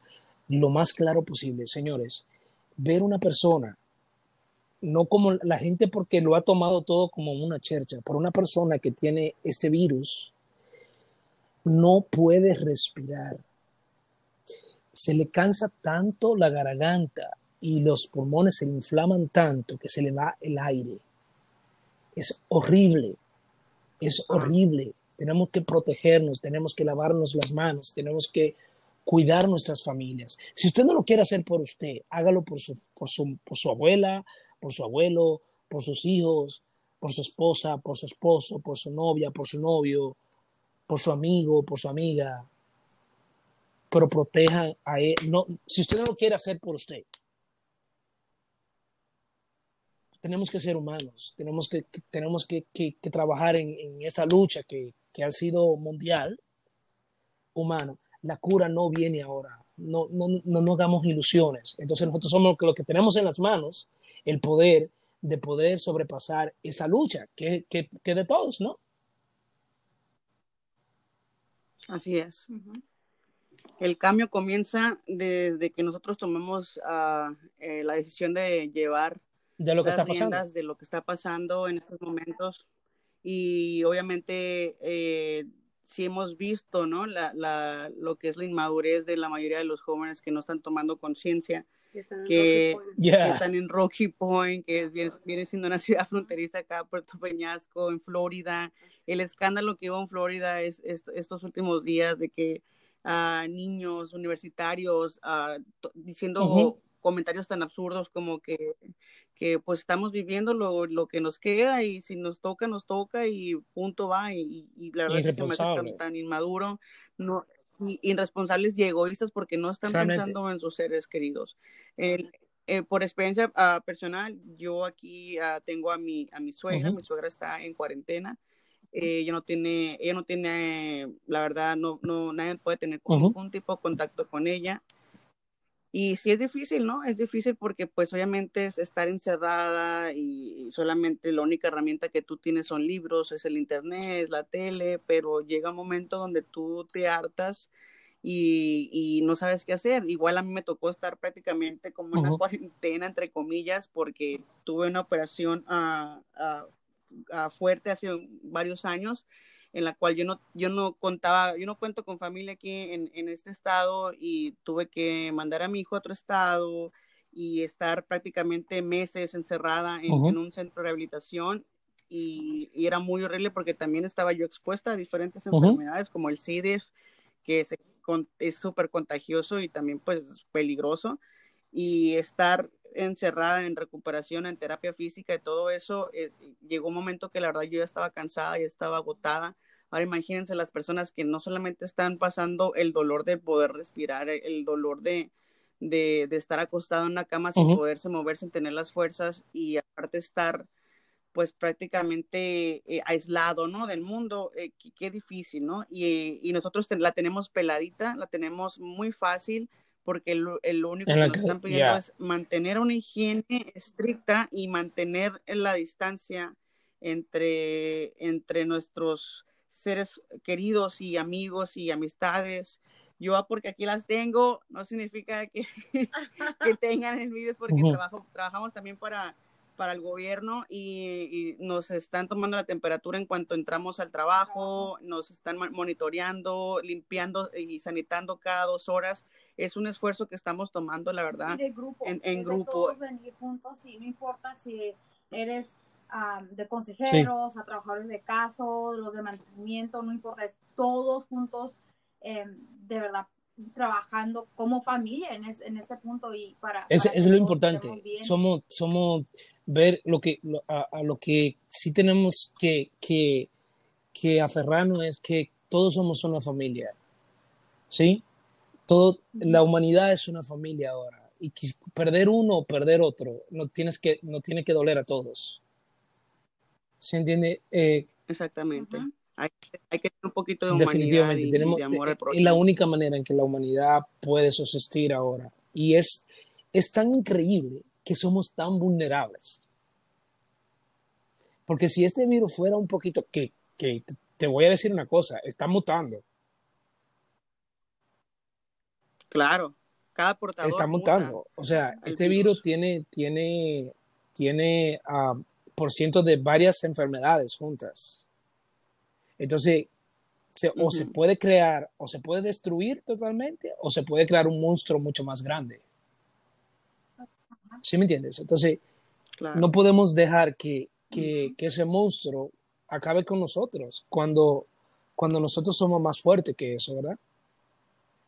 lo más claro posible, señores, ver una persona no como la gente porque lo ha tomado todo como una chercha, por una persona que tiene este virus, no puede respirar. Se le cansa tanto la garganta y los pulmones se le inflaman tanto que se le va el aire. Es horrible, es horrible. Tenemos que protegernos, tenemos que lavarnos las manos, tenemos que cuidar nuestras familias. Si usted no lo quiere hacer por usted, hágalo por su, por su, por su abuela, por su abuelo, por sus hijos, por su esposa, por su esposo, por su novia, por su novio, por su amigo, por su amiga. Pero protejan a él. No, si usted no lo quiere hacer por usted, tenemos que ser humanos, tenemos que, tenemos que, trabajar en, esa lucha que, ha sido mundial, humano. La cura no viene ahora, no, no, no, no hagamos ilusiones. Entonces nosotros somos los que tenemos en las manos el poder de poder sobrepasar esa lucha que, que, que de todos, ¿no? Así es. El cambio comienza desde que nosotros tomamos uh, eh, la decisión de llevar de lo que las está pasando. de lo que está pasando en estos momentos y obviamente eh, sí hemos visto, ¿no? La, la, lo que es la inmadurez de la mayoría de los jóvenes que no están tomando conciencia, Que están en que, Rocky Point. que Yeah. están en Rocky Point, que es- viene, viene siendo una *laughs* ciudad fronteriza acá, Puerto Peñasco, en Florida. El escándalo que hubo en Florida es, es- estos últimos días de que ah, niños universitarios ah, diciendo. Comentarios tan absurdos como que, que pues estamos viviendo lo, lo que nos queda y si nos toca, nos toca y punto va. Y, y la verdad es que se me hace tan, tan inmaduro, no, y irresponsables y egoístas porque no están Realmente. pensando en sus seres queridos. El- eh, por experiencia ah, personal, yo aquí ah, tengo a mi, a mi suegra, Ujú. mi suegra está en cuarentena. Eh, ella no tiene, ella no tiene, la verdad, no, no, nadie puede tener Ujú. ningún tipo de contacto con ella. Y sí es difícil, ¿no? Es difícil porque pues obviamente es estar encerrada y, solamente la única herramienta que tú tienes son libros, es el internet, es la tele, pero llega un momento donde tú te hartas y, y no sabes qué hacer. Igual a mí me tocó estar prácticamente como en una Ujú. cuarentena, entre comillas, porque tuve una operación ah, ah, fuerte hace varios años en la cual yo no, yo no contaba, yo no cuento con familia aquí en, en este estado y tuve que mandar a mi hijo a otro estado y estar prácticamente meses encerrada en, Ujú. en un centro de rehabilitación y, y era muy horrible porque también estaba yo expuesta a diferentes enfermedades como el C. diff, que es súper contagioso y también pues peligroso y estar encerrada en recuperación, en terapia física y todo eso, eh, llegó un momento que la verdad yo ya estaba cansada, ya estaba agotada. Ahora imagínense las personas que no solamente están pasando el dolor de poder respirar, el, el dolor de, de, de estar acostado en una cama sin Ujú. poderse mover, sin tener las fuerzas y aparte estar pues prácticamente eh, aislado, ¿no? Del mundo, eh, qué, difícil, ¿no? Y, y nosotros la tenemos peladita, la tenemos muy fácil, porque lo, el lo único En que nos que- están pidiendo es mantener una higiene estricta y mantener la distancia entre, entre nuestros seres queridos y amigos y amistades. Yo, ah, porque aquí las tengo, no significa que, *laughs* que *laughs* tengan el virus, porque Ujú. trabajo, trabajamos también para, para el gobierno y, y nos están tomando la temperatura en cuanto entramos al trabajo, nos están monitoreando, limpiando y sanitando cada dos horas. Es un esfuerzo que estamos tomando, la verdad. Y de grupo. En- en grupo. todos venir juntos y no importa si eres am, de consejeros, a trabajadores de caso, los de mantenimiento, no importa, es todos juntos, em, de verdad, trabajando como familia en, es- en este punto y para... Es, para es lo importante. Somos, somos ver lo que, a, a lo que sí tenemos que, que, que aferrarnos es que todos somos una familia. ¿Sí? Todo, la humanidad es una familia ahora. Y que perder uno o perder otro no, tienes que, no tiene que doler a todos. ¿Se entiende? Eh, Exactamente. Hay, hay que tener un poquito de humanidad definitivamente. y, y tenemos, de amor al es prójimo. la única manera en que la humanidad puede subsistir ahora. Y es, es tan increíble que somos tan vulnerables. Porque si este virus fuera un poquito, que, que te- voy a decir una cosa, está mutando, Claro, cada portador está muta. mutando. O sea, este virus. virus tiene, tiene, tiene ah, por ciento de varias enfermedades juntas. Entonces, se- o se puede crear, o se puede destruir totalmente, o se puede crear un monstruo mucho más grande. ¿Sí me entiendes? Entonces, Claro. no podemos dejar que, que, que ese monstruo acabe con nosotros cuando, cuando nosotros somos más fuertes que eso, ¿verdad?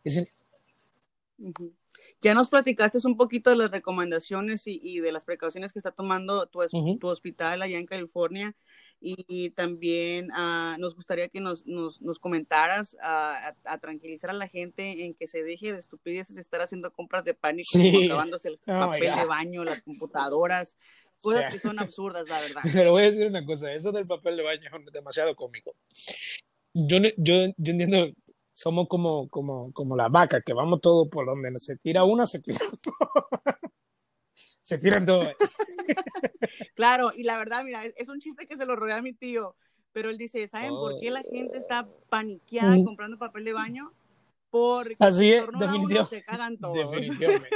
Es in- Ujú. Ya nos platicaste un poquito de las recomendaciones y, y de las precauciones que está tomando tu, tu hospital allá en California. Y, también ah, nos gustaría que nos, nos, nos comentaras ah, a, a tranquilizar a la gente en que se deje de estupideces de estar haciendo compras de pánico, Sí. como acabándose el *laughs* Oh papel de baño, las computadoras, cosas sea. que son absurdas, la verdad. *laughs* Pero voy a decir una cosa, eso del papel de baño es demasiado cómico. Yo, yo, yo entiendo, somos como, como, como la vaca, que vamos todos por donde se tira una, se tira *laughs* se tiran todos. Claro, y la verdad, mira, es, es un chiste que se lo rodea a mi tío, pero él dice, ¿saben por qué la gente está paniqueada Mm. comprando papel de baño? Porque Así es, definitivamente. se cagan todos. Definitivamente.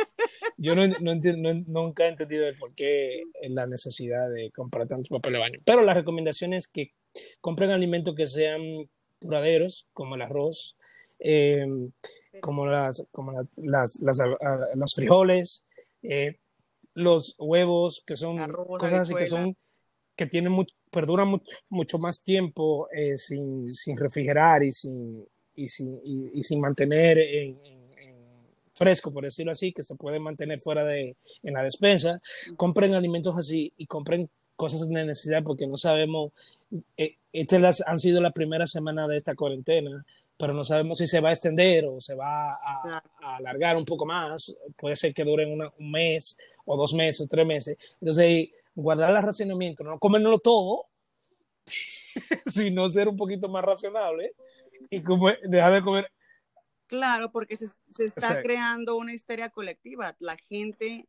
Yo no, no enti- no- nunca he entendido el por qué la necesidad de comprar tanto papel de baño. Pero la recomendación es que compren alimentos que sean duraderos, como el arroz, eh, como, las, como las, las, ah, los frijoles, eh, los huevos, que son cosas así que son que tienen mucho, perduran mucho, mucho más tiempo eh, sin, sin, refrigerar y sin, y sin, y, sin mantener en, fresco, por decirlo así, que se pueden mantener fuera de en la despensa. Compren alimentos así y compren cosas de necesidad porque no sabemos, eh, estas han sido las primeras semanas de esta cuarentena, pero no sabemos si se va a extender o se va a, alargar un poco más. Puede ser que duren un mes o dos meses o tres meses. Entonces, guardar el racionamiento, no comerlo todo, *laughs* sino ser un poquito más racionable y dejar de comer. Claro, porque se, está creando una histeria colectiva. La gente,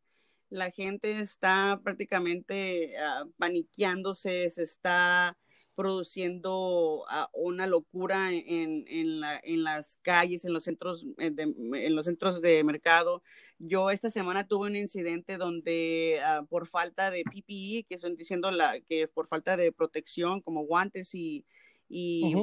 la gente está prácticamente uh, paniqueándose, se está produciendo ah, una locura en, en, la, en, las calles, en los centros eh, de, en los centros de mercado. Yo esta semana tuve un incidente donde ah, por falta de PPE, que son diciendo la, que por falta de protección como guantes y, y,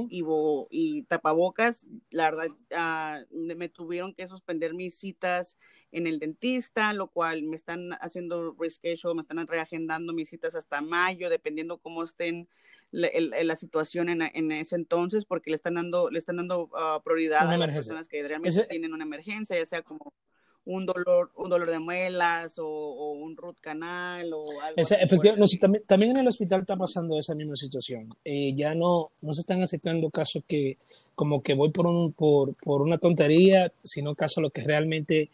y, tapabocas, la verdad ah, me tuvieron que suspender mis citas en el dentista, lo cual me están haciendo reschedule, me están reagendando mis citas hasta mayo, dependiendo cómo estén la, la situación en, en, ese entonces porque le están dando, le están dando uh, prioridad a las personas que realmente tienen una emergencia, ya sea como un dolor, un dolor de muelas o, un root canal o algo. efectivamente, también, también, en el hospital está pasando esa misma situación. Eh, ya no, no se están aceptando casos que como que voy por, un, por, por una tontería, sino casos los que realmente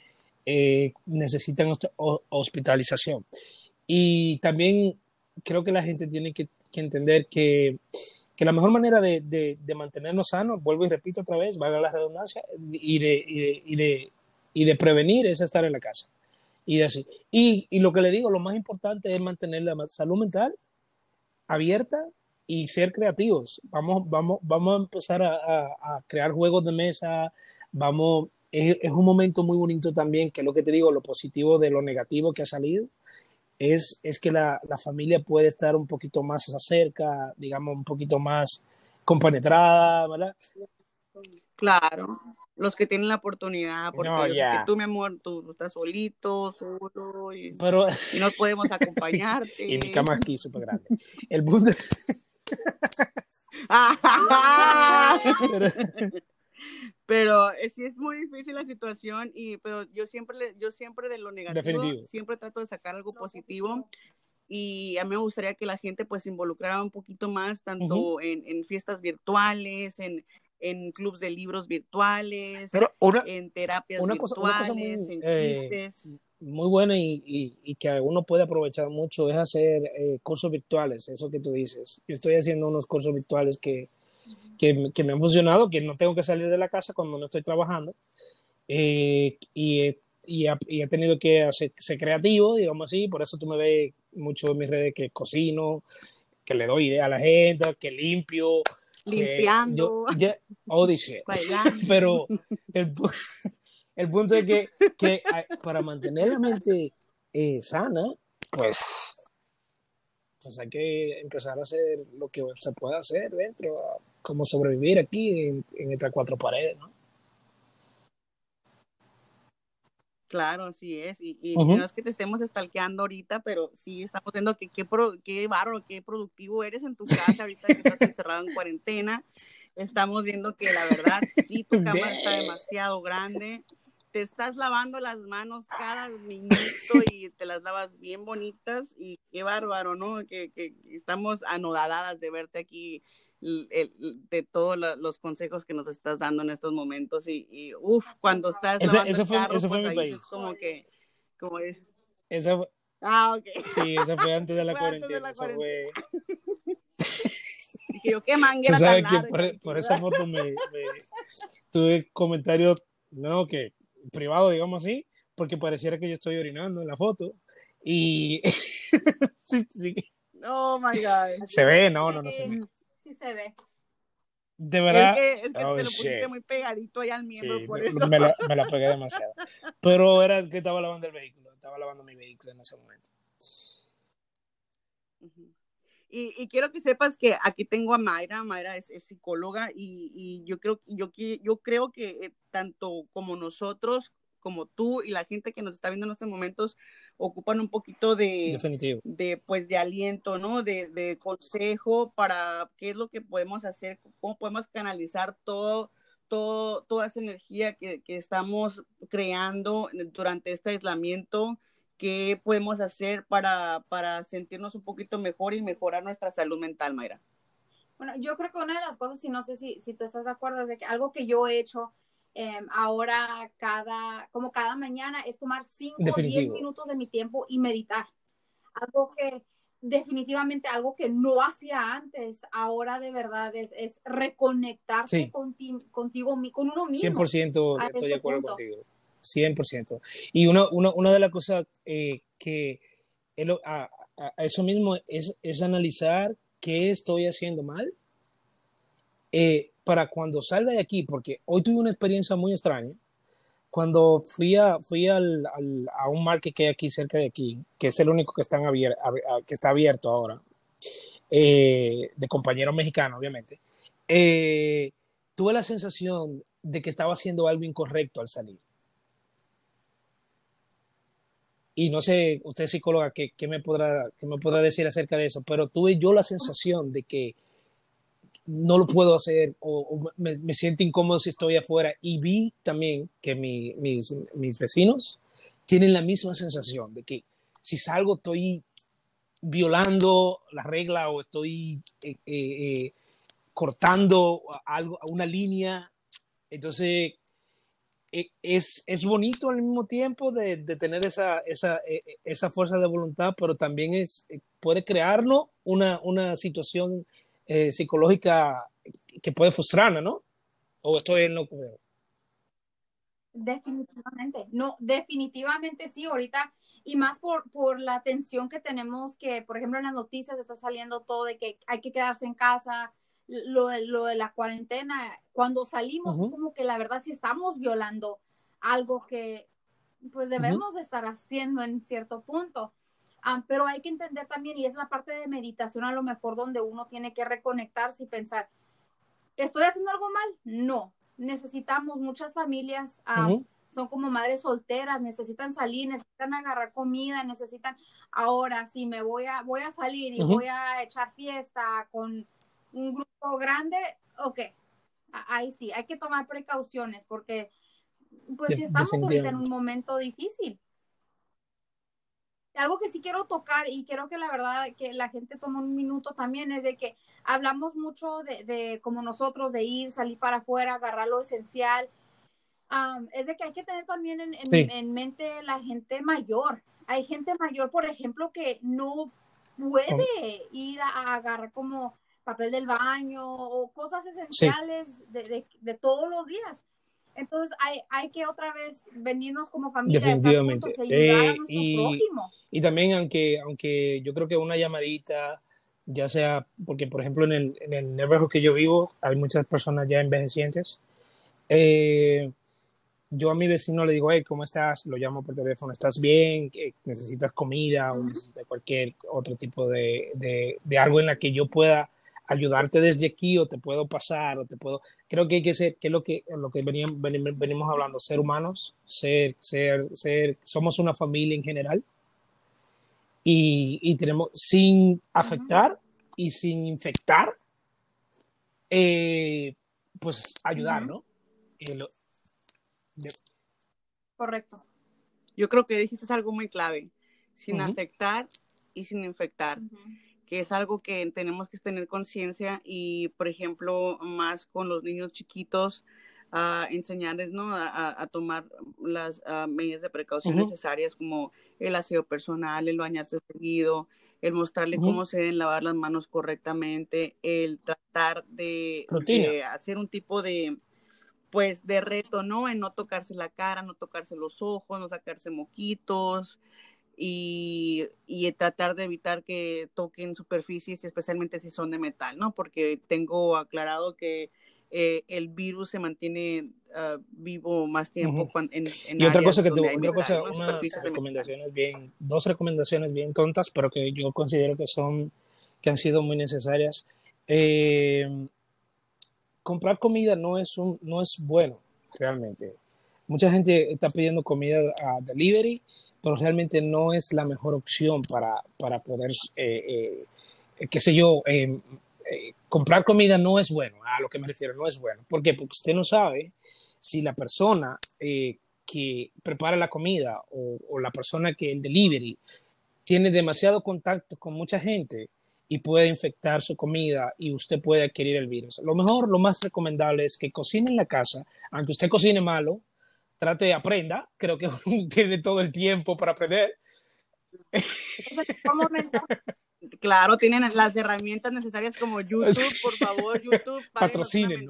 eh, necesitan hospitalización. Y también creo que la gente tiene que que entender que, que la mejor manera de, de, mantenernos sanos, vuelvo y repito otra vez, valga la redundancia, y de, y de, y de, prevenir es estar en la casa. Y así. Y, y, lo que le digo, lo más importante es mantener la salud mental abierta y ser creativos. Vamos, vamos, vamos a empezar a, a, crear juegos de mesa, vamos, es, es, un momento muy bonito también, que es lo que te digo, lo positivo de lo negativo que ha salido, es, es que la, la, familia puede estar un poquito más cerca, digamos, un poquito más compenetrada, ¿verdad? Claro, los que tienen la oportunidad, porque no, que tú, mi amor, tú estás solito, solo, y, Pero... y no podemos acompañarte. *laughs* y mi cama aquí súper grande. El punto... *laughs* *laughs* Pero pero eh, sí es muy difícil la situación y pero yo siempre yo siempre de lo negativo siempre trato de sacar algo positivo y a mí me gustaría que la gente pues se involucrara un poquito más tanto en, en, fiestas virtuales en en clubes de libros virtuales en terapias virtuales en eh, muy buena y, y, que uno puede aprovechar mucho es hacer eh, cursos virtuales, eso que tú dices. Yo estoy haciendo unos cursos virtuales que, que, que, me han funcionado, que no tengo que salir de la casa cuando no estoy trabajando. Eh, y, y, he tenido que hacer, ser creativo, digamos así, por eso tú me ves mucho en mis redes que cocino, que le doy idea a la gente, que limpio. Limpiando. oh, dice. *laughs* Pero el, el, punto es que, que, para mantener la mente eh, sana, pues, pues hay que empezar a hacer lo que se puede hacer dentro, como sobrevivir aquí en, estas cuatro paredes, ¿no? Claro, así es. Y, no es que te estemos estalqueando ahorita, pero sí estamos viendo que qué, pro, qué barro, qué productivo eres en tu casa ahorita que estás encerrado en cuarentena. Estamos viendo que la verdad sí tu *laughs* cama está demasiado grande. Te estás lavando las manos cada minuto y te las lavas bien bonitas y qué bárbaro, ¿no? Que, que estamos anodadas de verte aquí de todos los consejos que nos estás dando en estos momentos y, y uff, cuando estás eso, eso fue, carro, eso fue pues mi país. Es como que, como es. Eso, ah, ok. Sí, eso fue antes de *laughs* la cuarentena. Eso fue... *laughs* Dije yo, qué manguera tan larga, por, por, esa foto me, me, tuve comentarios, no, que privado, digamos así, porque pareciera que yo estoy orinando en la foto. Y *laughs* sí, sí. Oh my God. Se ve, no, no, no se ve se ve. De verdad. Es que, es que oh, te lo pusiste muy pegadito ahí al miembro, por eso. Me la, me la, pegué demasiado. *laughs* Pero era que estaba lavando el vehículo, estaba lavando mi vehículo en ese momento. Y, quiero que sepas que aquí tengo a Mayra, Mayra es, psicóloga y, yo creo, yo, yo creo que eh, tanto como nosotros, como tú y la gente que nos está viendo en estos momentos ocupan un poquito de, de pues de aliento, ¿no? De, de consejo para qué es lo que podemos hacer, cómo podemos canalizar todo, todo, toda esa energía que, que estamos creando durante este aislamiento qué podemos hacer para, para sentirnos un poquito mejor y mejorar nuestra salud mental, Mayra. Bueno, yo creo que una de las cosas, y no sé si, si tú estás de acuerdo, es de que algo que yo he hecho em, ahora cada, como cada mañana, es tomar 5 o 10 minutos de mi tiempo y meditar. Algo que definitivamente algo que no hacía antes, ahora de verdad es, es reconectarse contigo, con uno mismo. 100% estoy de acuerdo contigo. 100%. Y una, una, una de las cosas eh, que a, eso mismo es, es, analizar qué estoy haciendo mal eh, para cuando salga de aquí, porque hoy tuve una experiencia muy extraña. Cuando fui, a, fui al, a un market que hay aquí cerca de aquí, que es el único que, están que está abierto ahora, eh, de compañeros mexicanos, obviamente, tuve la sensación de que estaba haciendo algo incorrecto al salir y no sé, usted es psicóloga, ¿qué, me podrá, qué me podrá decir acerca de eso? Pero tuve yo la sensación de que no lo puedo hacer o, me, siento incómodo si estoy afuera. Y vi también que mis, mis, vecinos tienen la misma sensación de que si salgo estoy violando la regla o estoy eh, eh, eh, cortando algo, una línea. Entonces, e, es, es bonito al mismo tiempo de, de tener esa, esa, e, e, esa, fuerza de voluntad, pero también es, puede crearnos una, una situación eh, psicológica que puede frustrarnos, ¿no? ¿O estoy en lo que Definitivamente, no, definitivamente sí, ahorita, y más por, por la atención que tenemos que, por ejemplo, en las noticias está saliendo todo de que hay que quedarse en casa, lo de, lo de la cuarentena, cuando salimos, como que la verdad sí estamos violando algo que pues debemos estar haciendo en cierto punto. Ah, pero hay que entender también, y es la parte de meditación a lo mejor donde uno tiene que reconectarse y pensar, ¿estoy haciendo algo mal? No, necesitamos muchas familias. Ah, son como madres solteras, necesitan salir, necesitan agarrar comida, necesitan ahora si me voy a voy a salir y voy a echar fiesta con un grupo grande, ok, ahí sí, hay que tomar precauciones porque pues si estamos ahorita en un momento difícil. Algo que sí quiero tocar y quiero que la verdad que la gente tome un minuto también es de que hablamos mucho de, como nosotros, de ir, salir para afuera, agarrar lo esencial. es de que hay que tener también en, en, mente la gente mayor. Hay gente mayor, por ejemplo, que no puede ir a agarrar como papel del baño o cosas esenciales de, de, todos los días. Entonces hay, hay que otra vez venirnos como familia Definitivamente. y ayudar a eh, y, prójimo. Y también, aunque, aunque yo creo que una llamadita, ya sea, porque por ejemplo en el, en el neighborhood que yo vivo hay muchas personas ya envejecientes. Eh, yo a mi vecino le digo, hey, ¿cómo estás? Lo llamo por teléfono, ¿estás bien? ¿Necesitas comida o necesitas cualquier otro tipo de, de, de algo en la que yo pueda ayudarte desde aquí o te puedo pasar o te puedo... Creo que hay que ser, que es lo que, lo que veníamos, venimos hablando, ser humanos, ser, ser, ser, somos una familia en general. Y, y tenemos, sin afectar y sin infectar, eh, pues ayudar, ¿no? Correcto. Yo creo que dijiste algo muy clave, sin afectar y sin infectar que es algo que tenemos que tener conciencia y, por ejemplo, más con los niños chiquitos, a enseñarles ¿no? a, tomar las medidas de precaución necesarias como el aseo personal, el bañarse seguido, el mostrarle cómo se deben lavar las manos correctamente, el tratar de, de, hacer un tipo de pues de reto, ¿no? En no tocarse la cara, no tocarse los ojos, no sacarse moquitos, y, y, tratar de evitar que toquen superficies, especialmente si son de metal, ¿no? Porque tengo aclarado que eh, el virus se mantiene ah, vivo más tiempo en, Y otra cosa que te, otra cosa, unas recomendaciones bien, dos recomendaciones bien tontas, pero que yo considero que son que han sido muy necesarias. Eh, comprar comida no es, un, no es bueno, realmente. Mucha gente está pidiendo comida a delivery, pero realmente no es la mejor opción para, para poder, eh, eh, qué sé yo, eh, comprar comida no es bueno, a lo que me refiero, no es bueno. ¿Por qué? Porque usted no sabe si la persona que prepara la comida o, o, la persona que el delivery tiene demasiado contacto con mucha gente y puede infectar su comida y usted puede adquirir el virus. Lo mejor, lo más recomendable es que cocine en la casa, aunque usted cocine malo, trate de aprenda, creo que *laughs* tiene todo el tiempo para aprender. *laughs* Claro, tienen las herramientas necesarias como YouTube, por favor, *laughs* YouTube, patrocinen.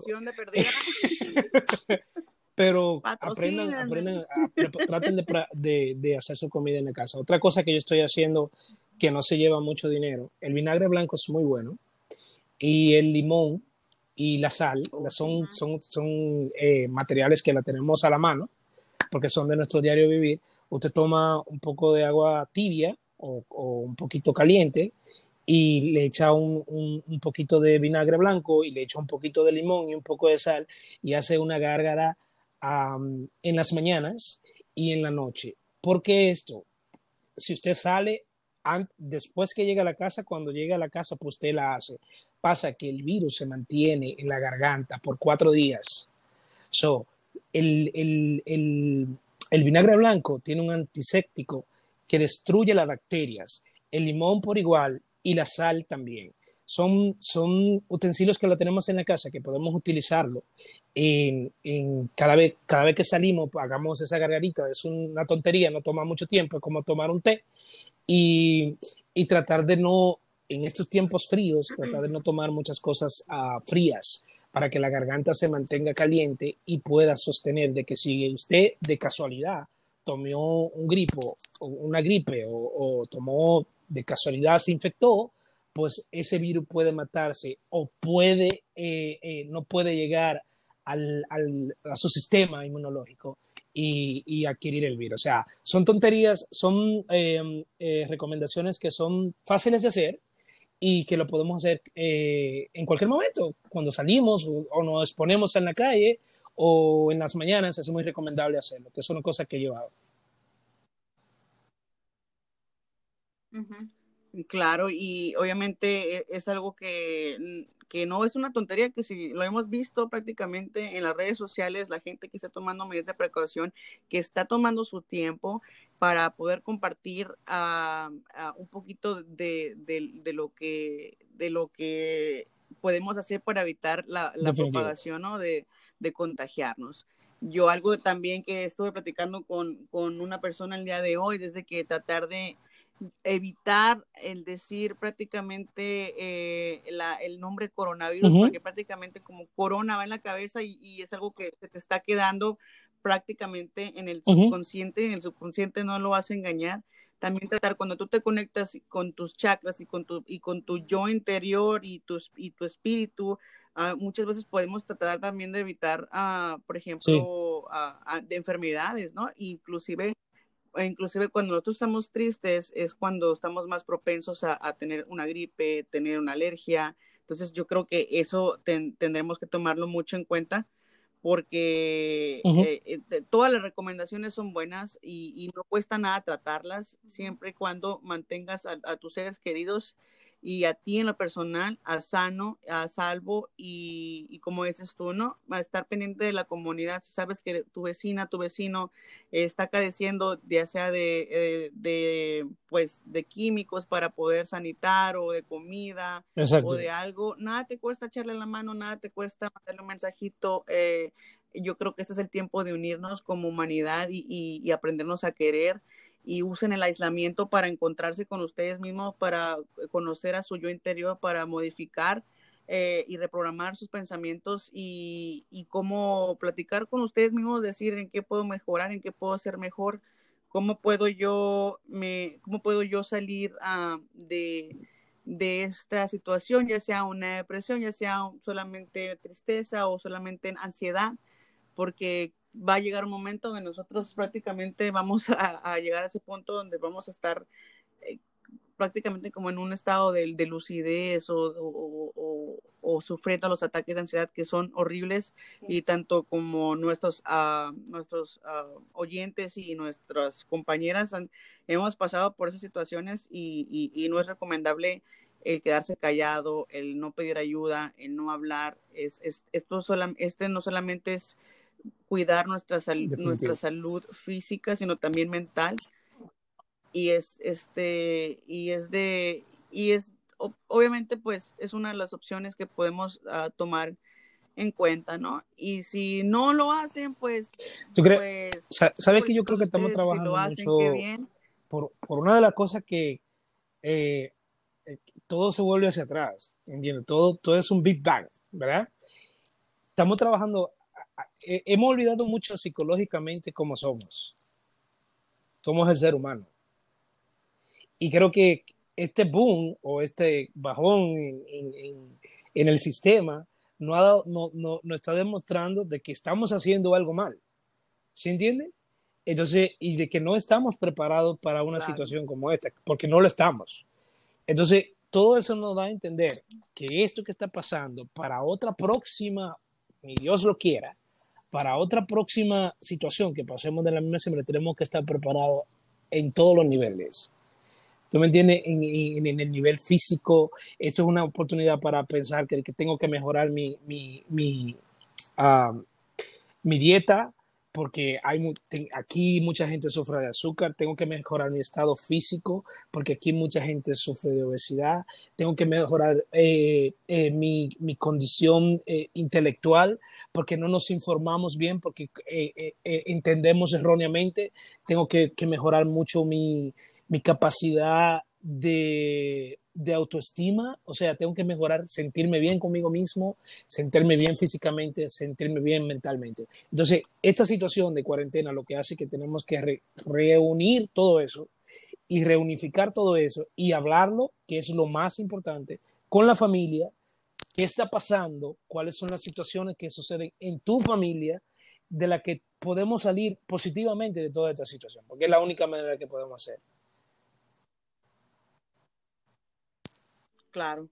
Pero aprendan, aprendan, traten de, de hacer su comida en la casa. Otra cosa que yo estoy haciendo que no se lleva mucho dinero. El vinagre blanco es muy bueno y el limón y la sal son, son, son eh, materiales que la tenemos a la mano porque son de nuestro diario vivir. Usted toma un poco de agua tibia o, un poquito caliente y le echa un, un, poquito de vinagre blanco y le echa un poquito de limón y un poco de sal y hace una gárgara en las mañanas y en la noche. ¿Por qué esto? Si usted sale después que llega a la casa, cuando llega a la casa, pues usted la hace. Pasa que el virus se mantiene en la garganta por cuatro días. So, el, el, el, vinagre blanco tiene un antiséptico que destruye las bacterias. El limón por igual y la sal también. Son, son utensilios que lo tenemos en la casa, que podemos utilizarlo en, cada, vez, cada vez que salimos, hagamos esa gargarita. Es una tontería, no toma mucho tiempo, es como tomar un té y, y tratar de no, en estos tiempos fríos, tratar de no tomar muchas cosas uh, frías para que la garganta se mantenga caliente y pueda sostener de que si usted de casualidad tomó un gripo o una gripe o, tomó de casualidad se infectó, pues ese virus puede matarse o puede, eh, eh, no puede llegar al, al, a su sistema inmunológico y, adquirir el virus. O sea, son tonterías, son em, eh, recomendaciones que son fáciles de hacer y que lo podemos hacer eh, en cualquier momento, cuando salimos o, nos exponemos en la calle o en las mañanas, es muy recomendable hacerlo, que es una cosa que yo hago. Claro, y obviamente e, es algo que que no es una tontería, que si lo hemos visto prácticamente en las redes sociales, la gente que está tomando medidas de precaución, que está tomando su tiempo para poder compartir uh, un poquito de, de, de, lo que, de lo que podemos hacer para evitar la, la propagación ¿no? de, de contagiarnos. Yo algo también que estuve platicando con, con una persona el día de hoy, desde que tratar de evitar el decir prácticamente eh, el nombre coronavirus, porque prácticamente como corona va en la cabeza y, es algo que se te está quedando prácticamente en el subconsciente, en el subconsciente no lo vas a engañar. También tratar cuando tú te conectas con tus chakras y con tu, y con tu yo interior y tu, y tu espíritu, ah, muchas veces podemos tratar también de evitar, uh, por ejemplo, ah, de enfermedades, ¿no? Inclusive inclusive cuando nosotros estamos tristes es cuando estamos más propensos a, tener una gripe, tener una alergia. Entonces yo creo que eso tendremos que tomarlo mucho en cuenta porque eh, eh, todas las recomendaciones son buenas y, no cuesta nada tratarlas siempre y cuando mantengas a tus seres queridos y a ti en lo personal, a sano, a salvo y, como dices tú, ¿no? A estar pendiente de la comunidad. Si sabes que tu vecina, tu vecino está cadeciendo ya sea de, eh, de, pues, de químicos para poder sanitar o de comida o de algo, nada te cuesta echarle la mano, nada te cuesta mandarle un mensajito. Eh, yo creo que este es el tiempo de unirnos como humanidad y, y aprendernos a querer y usen el aislamiento para encontrarse con ustedes mismos, para conocer a su yo interior, para modificar eh, y reprogramar sus pensamientos y, y, cómo platicar con ustedes mismos, decir en qué puedo mejorar, en qué puedo ser mejor, cómo puedo yo, me, cómo puedo yo salir uh, de, de esta situación, ya sea una depresión, ya sea solamente tristeza o solamente ansiedad, porque va a llegar un momento donde nosotros prácticamente vamos a, llegar a ese punto donde vamos a estar eh, prácticamente como en un estado de, de lucidez o, o, o, sufriendo los ataques de ansiedad que son horribles. Y tanto como nuestros, uh, nuestros uh, oyentes y nuestras compañeras han, hemos pasado por esas situaciones y, y, y no es recomendable el quedarse callado, el no pedir ayuda, el no hablar, es, es esto sola, este no solamente es cuidar nuestra, sal, nuestra salud física, sino también mental. Y es este, y es de, y es obviamente pues es una de las opciones que podemos uh, tomar en cuenta, ¿no? Y si no lo hacen, pues... ¿Tú crees? Pues, ¿Sabes pues, que yo creo que estamos trabajando si mucho por, por, una de las cosas que eh, eh, todo se vuelve hacia atrás, ¿entiendes? Todo, todo es un Big Bang, ¿verdad? Estamos trabajando, hemos olvidado mucho psicológicamente cómo somos, cómo es el ser humano. Y creo que este boom o este bajón en, en, en el sistema no, ha dado, no, no, no, está demostrando de que estamos haciendo algo mal. ¿Se entiende? Entonces, y de que no estamos preparados para una claro. situación como esta, porque no lo estamos. Entonces, todo eso nos da a entender que esto que está pasando para otra próxima, ni Dios lo quiera, para otra próxima situación que pasemos de la misma semana, tenemos que estar preparados en todos los niveles. ¿Tú me entiendes? En, el nivel físico, esto es una oportunidad para pensar que, tengo que mejorar mi, mi, mi, mi dieta, porque hay, aquí mucha gente sufre de azúcar, tengo que mejorar mi estado físico, porque aquí mucha gente sufre de obesidad, tengo que mejorar eh, eh, mi, mi, condición eh, intelectual, porque no nos informamos bien, porque entendemos erróneamente, tengo que, que mejorar mucho mi, mi capacidad de, de, autoestima, o sea, tengo que mejorar, sentirme bien conmigo mismo, sentirme bien físicamente, sentirme bien mentalmente. Entonces, esta situación de cuarentena lo que hace que tenemos que re reunir todo eso y reunificar todo eso y hablarlo, que es lo más importante, con la familia, qué está pasando, cuáles son las situaciones que suceden en tu familia, de la que podemos salir positivamente de toda esta situación, porque es la única manera que podemos hacer. Claro.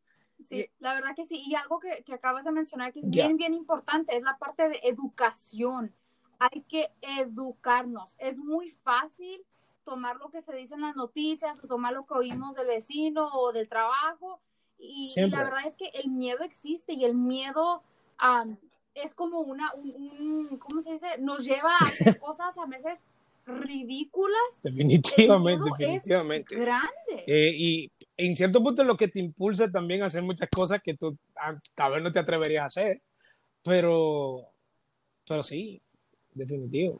Sí, la verdad que sí. Y algo que, que acabas de mencionar que es yeah. bien, bien importante es la parte de educación. Hay que educarnos. Es muy fácil tomar lo que se dice en las noticias o tomar lo que oímos del vecino o del trabajo. Y, y la verdad es que el miedo existe y el miedo um, es como una, un, un, ¿cómo se dice? Nos lleva a hacer *laughs* cosas a veces ridículas. Definitivamente, definitivamente. grande. Eh, y en cierto punto es lo que te impulsa también a hacer muchas cosas que tú tal vez no te atreverías a hacer, pero, pero sí, definitivo.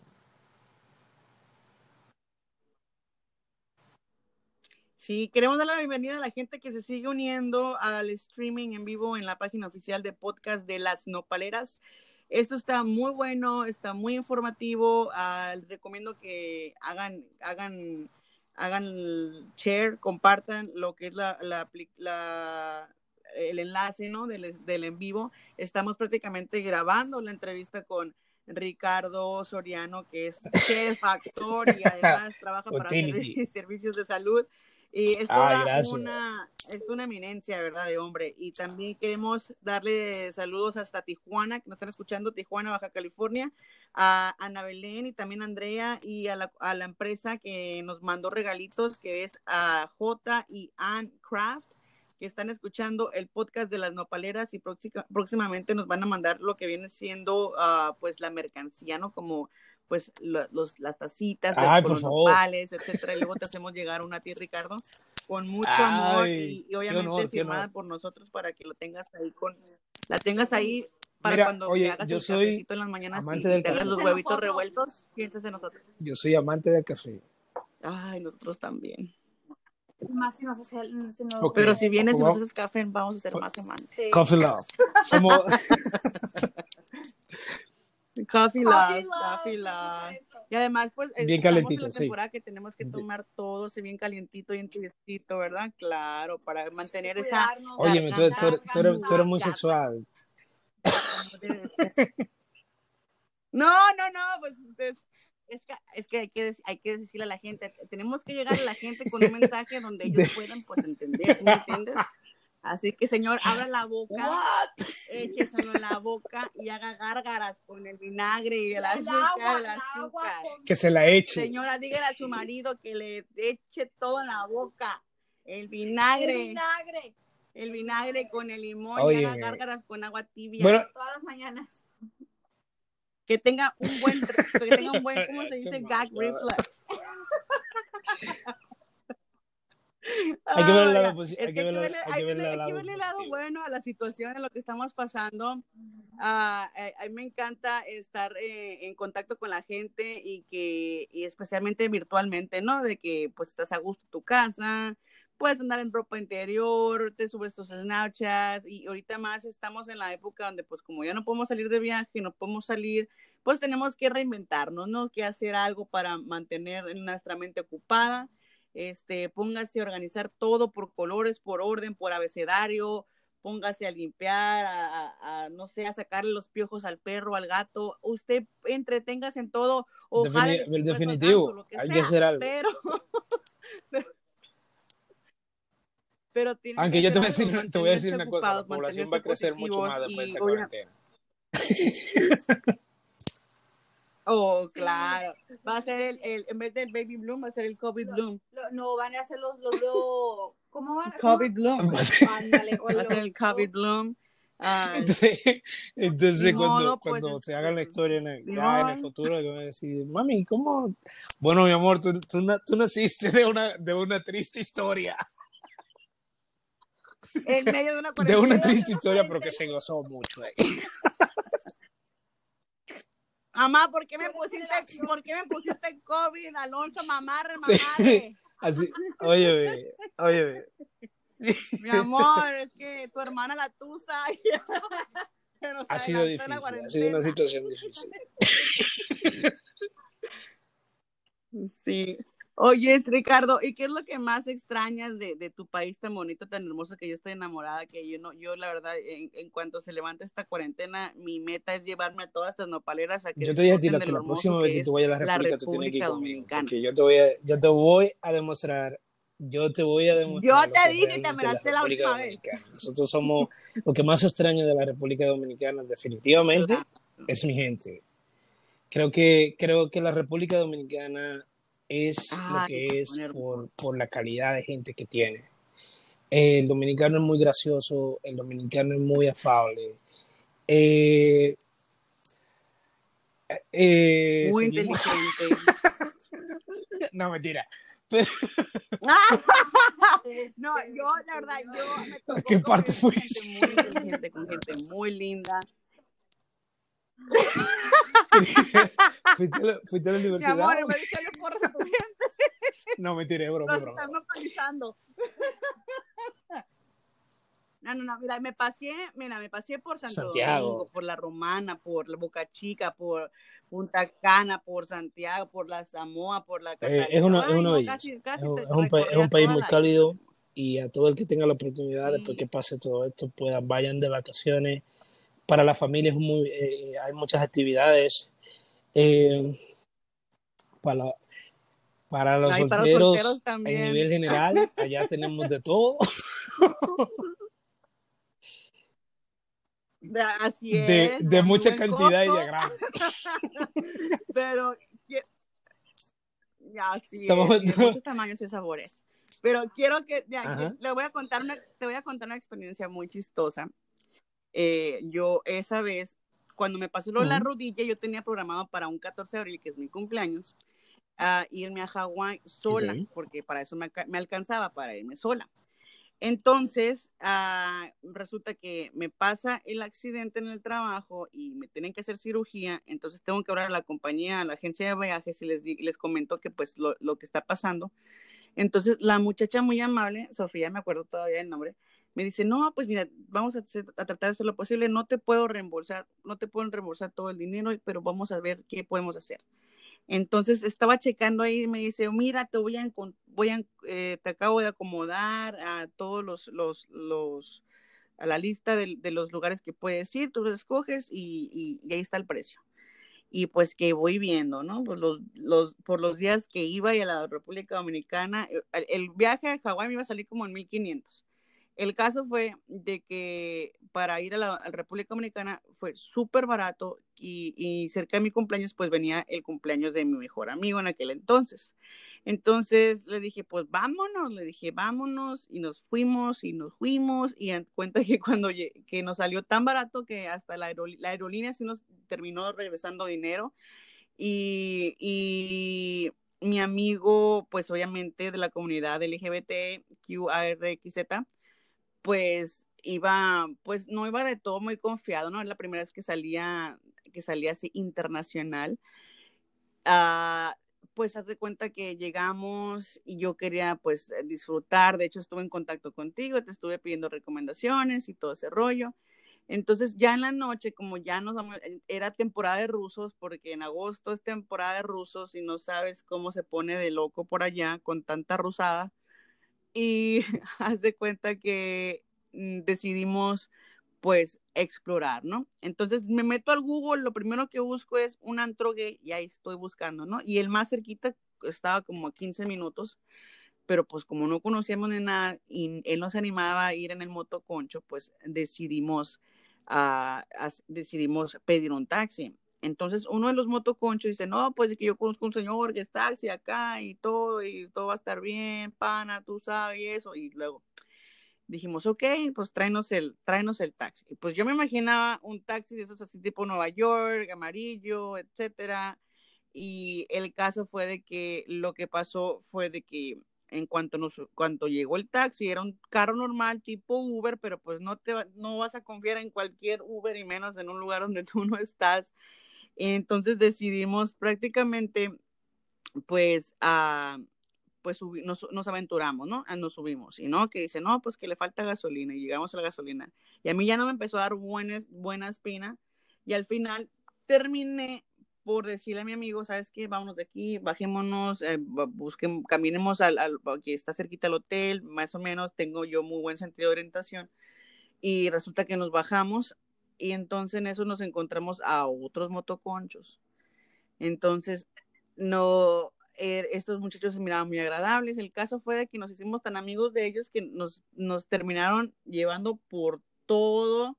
Sí, queremos dar la bienvenida a la gente que se sigue uniendo al streaming en vivo en la página oficial de podcast de Las Nopaleras. Esto está muy bueno, está muy informativo. Uh, les recomiendo que hagan, hagan hagan share, compartan lo que es la, la, la el enlace ¿no? del, del, en vivo. Estamos prácticamente grabando la entrevista con Ricardo Soriano, que es *laughs* chef, actor y además trabaja para *laughs* servicios de salud. Y es toda una, es una eminencia, ¿verdad? De hombre. Y también queremos darle saludos hasta Tijuana, que nos están escuchando, Tijuana, Baja California, a Ana Belén y también a Andrea y a la, a la empresa que nos mandó regalitos, que es a J y Ann Craft que están escuchando el podcast de las nopaleras y próximamente nos van a mandar lo que viene siendo uh, pues la mercancía, ¿no? Como pues los, las tacitas, Ay, los nopales, etcétera, y luego te *laughs* hacemos llegar una a ti, Ricardo, con mucho Ay, amor y, y obviamente honor, firmada por nosotros para que lo tengas ahí con, la tengas ahí para Mira, cuando oye, te hagas yo el soy cafecito en las mañanas y te hagas los huevitos revueltos, piensas en nosotros. Yo soy amante del café. Ay, nosotros también. Más si nos hace, si nos Ok. Pero si vienes y nos haces café, vamos a hacer más amantes. Sí. Coffee Love. Somos, *laughs* *laughs* Coffee Coffee love, love, coffee por love. supuesto. Y además, pues, Bien calentito, en la sí. temporada que tenemos que tomar todo así bien calientito y tibiecito, ¿verdad? Claro, para mantener esa... Óyeme, tú, tú eres- tú eres- tú eres muy sexual. No, no, no, pues es- es que, es que, hay, que hay que decirle a la gente, tenemos que llegar a la gente con un *laughs* mensaje donde ellos puedan pues entender, ¿me entiendes? Así que, señor, abra la boca, écheselo en la boca y haga gárgaras con el vinagre y el, azúcar, el azúcar. Que se la eche. Señora, dígale a su marido que le eche todo en la boca. El vinagre. El vinagre. El vinagre con el limón y haga gárgaras con agua tibia. todas las mañanas. Que tenga un buen, que tenga un buen, ¿cómo se *laughs* dice? Gag reflex. Hay que ver el lado, hay que ver el lado bueno a la situación, en lo que estamos pasando. Ah, eh, a mí me encanta estar eh, en contacto con la gente y que, y especialmente virtualmente, ¿no? De que pues estás a gusto en tu casa, puedes andar en ropa interior, te subes tus Snapchats y ahorita más estamos en la época donde pues como ya no podemos salir de viaje, no podemos salir, pues tenemos que reinventarnos, ¿no? Que hacer algo para mantener nuestra mente ocupada este, póngase a organizar todo por colores, por orden, por abecedario, póngase a limpiar, a, no sé, a sacarle los piojos al perro, al gato, usted entreténgase en todo. Ojalá el definitivo, hay que hacer algo. Pero, *laughs* pero, Aunque yo te voy a decir, te voy a decir una cosa, la población va a crecer mucho más después de esta cuarentena. *laughs* Oh, claro. Va a ser el, el, en vez del baby bloom, va a ser el COVID bloom. no, van a ser los, los, los ¿cómo van? COVID bloom. va a ser el COVID bloom. entonces, entonces cuando, pues, cuando se haga la historia en el, ya en el futuro, yo voy a decir, mami, ¿cómo? Bueno, mi amor, tú, tú, tú naciste de una, de una triste historia. En medio de una De una triste historia, pero que *laughs* se gozó mucho ahí. *laughs* Mamá, ¿por qué me pusiste, ¿por qué me pusiste COVID, Alonso, mamarre, mamarre? *laughs* Así, oye, oye. *laughs* Mi amor, es que tu hermana la tusa. *laughs* ha sido difícil, ha sido una situación difícil. Sí. Oye, Ricardo, ¿y qué es lo que más extrañas de, de, tu país tan bonito, tan hermoso, que yo estoy enamorada, que yo no, yo la verdad, en, en cuanto se levanta esta cuarentena, mi meta es llevarme a todas estas nopaleras a que Yo te voy a decir que la próxima vez que tú vayas a la República, tú tienes que ir Dominicana. porque yo te voy a, yo te voy a demostrar, yo te voy a demostrar. Yo te dije que me la sé la última vez. Nosotros somos, lo que más extraño de la República Dominicana, definitivamente, es mi gente. Creo que, creo que la República Dominicana es lo que es por, por, la calidad de gente que tiene. El dominicano es muy gracioso, el dominicano es muy afable. Eh, eh, muy inteligente. *laughs* no, mentira. *laughs* no, yo, la verdad, yo me ¿Qué parte fue? Muy inteligente, con gente muy linda. *laughs* ¿Fuiste, a la, ¿Fuiste, a la, universidad? Mi amor, me tu gente. *laughs* No, me tiré, bro. Lo estás localizando. *laughs* No, no, no, mira, me pasé, mira, me pasé por Santo Santiago. Domingo, por la Romana, por la Boca Chica, por Punta Cana, por Santiago, por la Samoa, por la eh, es, una, es, una casi, casi es, un, es, un, país muy cálido y a todo el que tenga la oportunidad, sí. después que pase todo esto, puedan, vayan de vacaciones, para la familia es muy, eh, hay muchas actividades. Eh, para, para los solteros, a nivel general, allá tenemos de todo. Así es. De, de mucha cantidad costo. y de. Pero, ya, así Estamos, es, de muchos tamaños y sabores. Pero quiero que, ya, le voy a contar una, te voy a contar una experiencia muy chistosa eh, yo esa vez, cuando me pasó lo de la rodilla, yo tenía programado para un 14 de abril, que es mi cumpleaños, uh, irme a Hawái sola, okay. porque para eso me, me, alcanzaba para irme sola. Entonces, uh, resulta que me pasa el accidente en el trabajo y me tienen que hacer cirugía, entonces tengo que hablar a la compañía, a la agencia de viajes y les, les comento que pues lo, lo que está pasando. Entonces, la muchacha muy amable, Sofía, me acuerdo todavía el nombre, me dice, no, pues mira, vamos a, tratar de hacer lo posible, no te puedo reembolsar, no te pueden reembolsar todo el dinero, pero vamos a ver qué podemos hacer. Entonces estaba checando ahí y me dice, mira, te voy a, eh, te acabo de acomodar a todos los, los, los a la lista de, los lugares que puedes ir, tú los escoges y, y, ahí está el precio. y pues que voy viendo, ¿no? Pues los, los, por los días que iba y a la República Dominicana, eh, el, el viaje a Hawái me iba a salir como en 1500 el caso fue de que para ir a la, República Dominicana fue súper barato y, cerca de mi cumpleaños pues venía el cumpleaños de mi mejor amigo en aquel entonces. Entonces le dije, pues vámonos, le dije, vámonos y nos fuimos y nos fuimos y en cuenta que cuando que nos salió tan barato que hasta la, aerolínea sí nos terminó regresando dinero y, mi amigo, pues obviamente de la comunidad LGBT, QARXZ, pues iba, pues no iba de todo muy confiado, ¿no? Es la primera vez que salía, que salía así internacional. Uh, pues haz de cuenta que llegamos y yo quería pues disfrutar, de hecho estuve en contacto contigo, te estuve pidiendo recomendaciones y todo ese rollo. Entonces ya en la noche, como ya nos vamos, era temporada de rusos, porque en agosto es temporada de rusos y no sabes cómo se pone de loco por allá con tanta rusada y *laughs* haz de cuenta que mm, decidimos pues explorar, ¿no? Entonces me meto al Google, lo primero que busco es un antro gay y ahí estoy buscando, ¿no? Y el más cerquita estaba como a 15 minutos, pero pues como no conocíamos ni nada y él nos animaba a ir en el motoconcho, pues decidimos, uh, decidimos pedir un taxi. Entonces uno de los motoconchos dice, no, pues que yo conozco un señor que está taxi acá y todo, y todo va a estar bien, pana, tú sabes, y eso. Y luego dijimos, ok, pues tráenos el, tráenos el taxi. Y pues yo me imaginaba un taxi de esos así tipo Nueva York, amarillo, etcétera. Y el caso fue de que lo que pasó fue de que en cuanto nos cuando llegó el taxi era un carro normal tipo Uber, pero pues no te no vas a confiar en cualquier Uber y menos en un lugar donde tú no estás. Entonces decidimos prácticamente, pues, a, pues nos, nos, aventuramos, ¿no? Nos subimos. Y no, que dice, no, pues que le falta gasolina. Y llegamos a la gasolina. Y a mí ya no me empezó a dar buenas, buena espina. Y al final terminé por decirle a mi amigo, ¿sabes qué? Vámonos de aquí, bajémonos, eh, busquen, caminemos al, al, que está cerquita al hotel, más o menos, tengo yo muy buen sentido de orientación. Y resulta que nos bajamos y entonces en eso nos encontramos a otros motoconchos. Entonces, no, er, estos muchachos se miraban muy agradables. El caso fue de que nos hicimos tan amigos de ellos que nos, nos terminaron llevando por todo,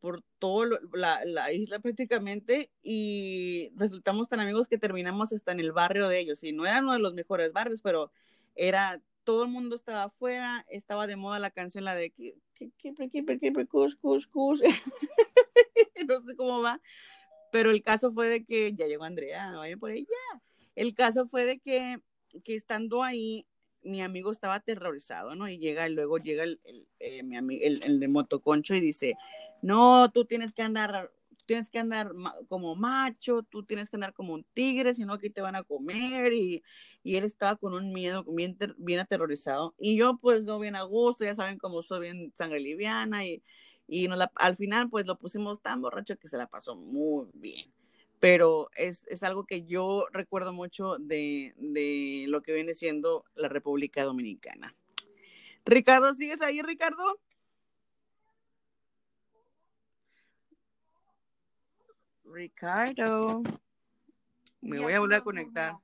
por toda la, la, isla prácticamente y resultamos tan amigos que terminamos hasta en el barrio de ellos. Y no era uno de los mejores barrios, pero era, todo el mundo estaba afuera, estaba de moda la canción, la de no sé cómo va, pero el caso fue de que ya llegó Andrea, vaya por ella. El caso fue de que, que estando ahí, mi amigo estaba aterrorizado, ¿no? Y llega, luego llega el, el, eh, mi el, el de motoconcho y dice, no, tú tienes que andar tienes que andar como macho, tú tienes que andar como un tigre, sino que te van a comer y, y él estaba con un miedo bien, bien aterrorizado y yo pues no bien a gusto, ya saben cómo soy bien sangre liviana y, y al final pues lo pusimos tan borracho que se la pasó muy bien. Pero es, es algo que yo recuerdo mucho de, de lo que viene siendo la República Dominicana. Ricardo, ¿sigues ahí, Ricardo? Ricardo. Me voy a volver a conectar.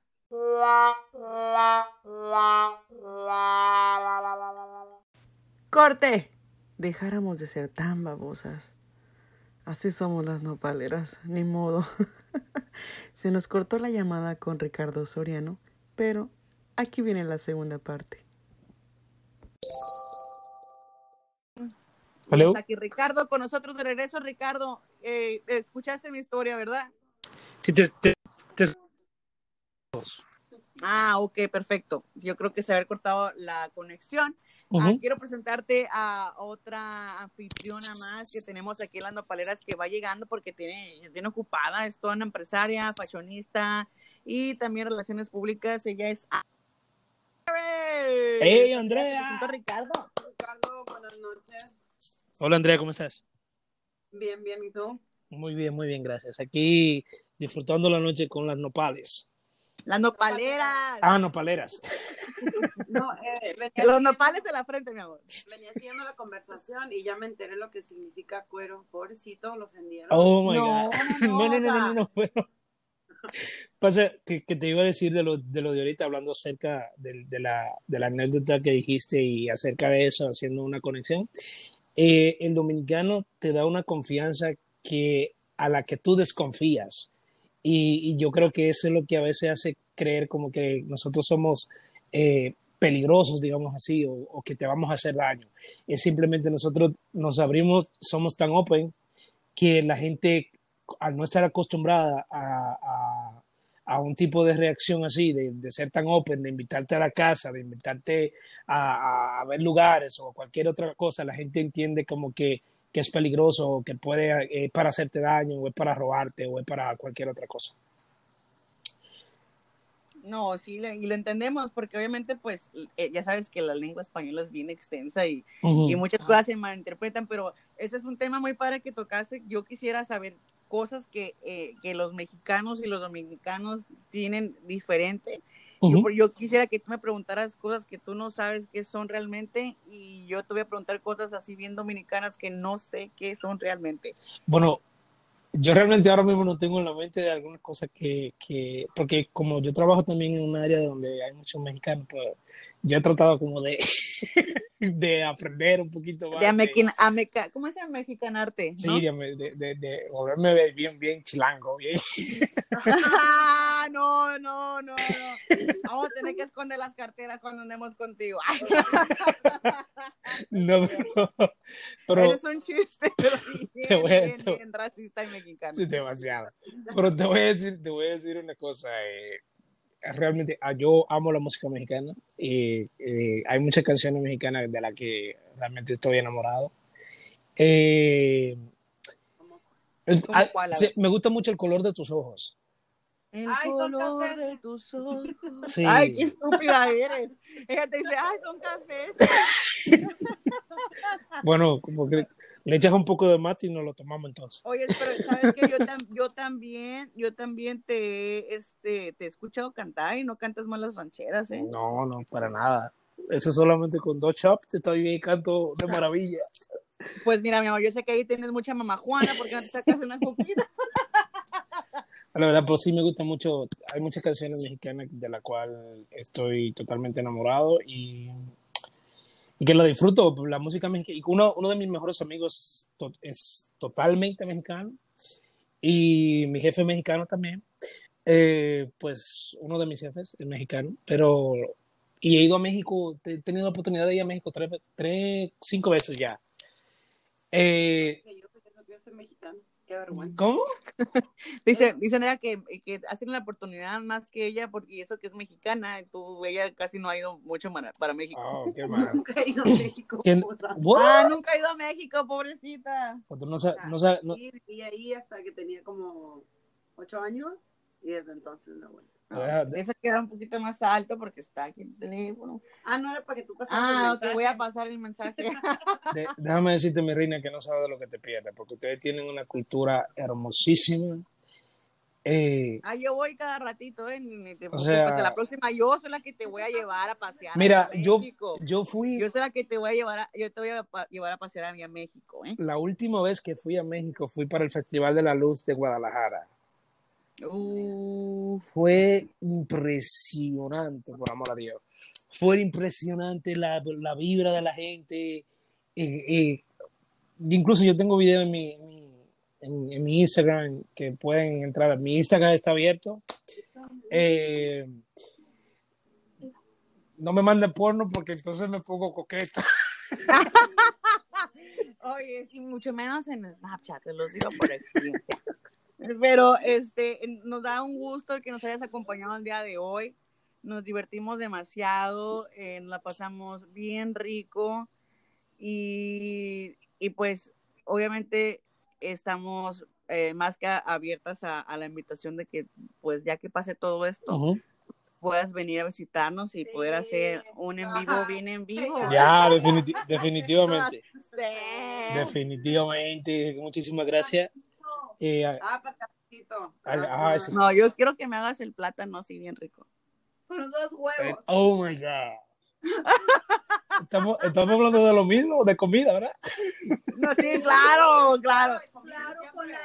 Corte. Dejáramos de ser tan babosas. Así somos las nopaleras, ni modo. *laughs* Se nos cortó la llamada con Ricardo Soriano, pero aquí viene la segunda parte. Está aquí Ricardo con nosotros de regreso. Ricardo, eh, escuchaste mi historia, ¿verdad? Sí, te, Ah, ok, perfecto. Yo creo que se había cortado la conexión. Ah, quiero presentarte a otra anfitriona más que tenemos aquí en las nopaleras que va llegando porque tiene, es bien ocupada, es toda una empresaria, fashionista y también relaciones públicas. Ella es ¡Hey, Andrea! Ricardo. Ricardo, buenas noches. Hola Andrea, ¿cómo estás? Bien, bien, ¿y tú? Muy bien, muy bien, gracias. Aquí disfrutando la noche con las nopales. Las nopaleras. Ah, nopaleras. *laughs* no, eh, *laughs* Los nopales de la frente, mi amor. Venía siguiendo la conversación y ya me enteré lo que significa cuero. Pobrecito, lo ofendieron. Oh my God. No, no, *laughs* no, no, no, no, Pasa que, que te iba a decir de lo, de lo de ahorita, hablando acerca de, de la, de la anécdota que dijiste y acerca de eso, haciendo una conexión. Eh, el dominicano te da una confianza que, a la que tú desconfías. Y, yo creo que eso es lo que a veces hace creer como que nosotros somos eh, peligrosos, digamos así, o, que te vamos a hacer daño. Es simplemente nosotros nos abrimos, somos tan open que la gente, al no estar acostumbrada a- a un tipo de reacción así, de, de ser tan open, de invitarte a la casa, de invitarte a, a- ver lugares o cualquier otra cosa, la gente entiende como que, que es peligroso, o que puede, eh, para hacerte daño, o es para robarte, o es para cualquier otra cosa. No, sí, y lo entendemos porque obviamente pues eh, ya sabes que la lengua española es bien extensa y, Ujú. y muchas cosas se malinterpretan, pero ese es un tema muy padre que tocaste. Yo quisiera saber cosas que, eh, que los mexicanos y los dominicanos tienen diferente. Ujú. Yo, yo quisiera que tú me preguntaras cosas que tú no sabes qué son realmente y yo te voy a preguntar cosas así bien dominicanas que no sé qué son realmente. Bueno, yo realmente ahora mismo no tengo en la mente de algunas cosas que, que, porque como yo trabajo también en un área donde hay muchos mexicanos, pues yo he tratado como de, *laughs* de aprender un poquito más. De de- amequina- ameca- ¿Cómo es amexicanarte? sí, no? de, de, de, de volverme bien, bien chilango, bien. Ah, *laughs* no, no, no, no. Vamos a tener que esconder las carteras cuando andemos contigo. *laughs* No, pero, pero Eres un chiste, pero sí, Te bien, voy a- bien, te- bien racista y mexicano. Demasiado. Pero te voy a decir, te voy a decir una cosa. eh, realmente, ah, yo amo la música mexicana y eh, hay muchas canciones mexicanas de las que realmente estoy enamorado. Eh, el- ¿Cómo ah, cuál? A sí, me gusta mucho el color de tus ojos. El Ay, color de tus ojos. Sí. Ay, qué estúpida eres. Ella te dice, ay, son cafés. *laughs* Bueno, como que le echas un poco de mate y nos lo tomamos entonces. Oye, pero sabes que yo, tam- yo también, yo también te, este, te he escuchado cantar y no cantas mal las rancheras, ¿eh? No, no, para nada. Eso solamente con dos chops estoy bien y canto de maravilla. Pues mira, mi amor, yo sé que ahí tienes mucha mamá Juana, porque no te sacas una coquita? *laughs* La verdad, pues sí me gusta mucho. Hay muchas canciones mexicanas de la cual estoy totalmente enamorado y, y que la disfruto. La música mexicana. Y uno, uno de mis mejores amigos es totalmente mexicano y mi jefe mexicano también. Eh, pues uno de mis jefes es mexicano, pero. Y he ido a México, he tenido la oportunidad de ir a México tres, tres cinco veces ya. Eh, yo soy mexicano. Qué vergüenza. ¿Cómo? *laughs* Dice, dice Andrea que, que tenido la oportunidad más que ella, porque eso que es mexicana, y tú, ella casi no ha ido mucho para, México. Oh, qué *laughs* mal. Nunca he ido a *laughs* México. Ah, nunca ha ido a México, pobrecita. Pues no no sa- no- y viví ahí hasta que tenía como ocho años y desde entonces no voy. Ah, Ese queda un poquito más alto porque está aquí el teléfono. Ah, no era para que tú pasaras Ah, el ok, mensaje. voy a pasar el mensaje. *laughs* De- déjame decirte, mi reina, que no sabes de lo que te pierdes, porque ustedes tienen una cultura hermosísima. Eh, Ah, yo voy cada ratito, ¿eh? Ni, ni te O sea- la próxima yo soy la que te voy a llevar a pasear. mira, a yo, yo fui, Yo soy la que te voy a llevar a, yo te voy a pa- llevar a pasear a mí a México, ¿eh? la última vez que fui a México, fui para el Festival de la Luz de Guadalajara. Uh, Fue impresionante, por amor a Dios. Fue impresionante la, la vibra de la gente. Eh, eh, incluso yo tengo video en mi, en en mi Instagram que pueden entrar. Mi Instagram está abierto. Eh, no me manden porno porque entonces me pongo coqueta. *laughs* Oye, y mucho menos en Snapchat, te los digo por experiencia. Pero este, nos da un gusto el que nos hayas acompañado el día de hoy. Nos divertimos demasiado, eh, nos la pasamos bien rico y, y pues obviamente estamos eh, más que abiertas a, a la invitación de que pues ya que pase todo esto, puedas venir a visitarnos y poder hacer un en vivo bien en vivo. Ya, definiti- definitivamente. *laughs* Sí. Definitivamente. Muchísimas gracias. Eh, Ah, patacito. Ah, ah, sí. No, yo quiero que me hagas el plátano así bien rico. Con los dos Eh, huevos. Oh my God. Estamos, estamos hablando de lo mismo, de comida, ¿verdad? No, sí, claro, claro. Claro, con la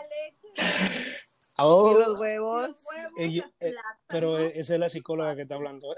leche. Oh, y los huevos. Los huevos, eh, pero esa es la psicóloga que está hablando.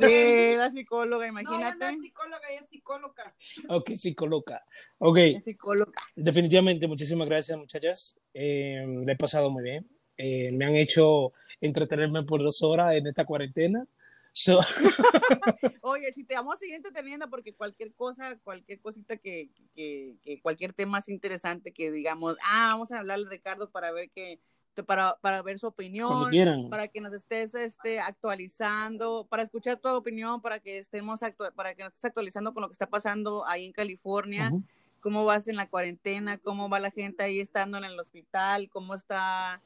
Sí, la psicóloga, No, imagínate. no es psicóloga, ella es psicóloga. ok, psicóloga. Ok, Es psicóloga. definitivamente, muchísimas gracias, muchachas. Eh, le he pasado muy bien. Eh, me han hecho entretenerme por dos horas en esta cuarentena. So, *laughs* Oye, si te vamos a seguir entreteniendo porque cualquier cosa, cualquier cosita que, que, que cualquier tema es interesante que digamos, ah, vamos a hablarle a Ricardo para ver que para, para ver su opinión, para que nos estés este, actualizando, para escuchar tu opinión, para que estemos para que nos estés actualizando con lo que está pasando ahí en California, Ujú. cómo vas en la cuarentena, cómo va la gente ahí estando en el hospital, cómo está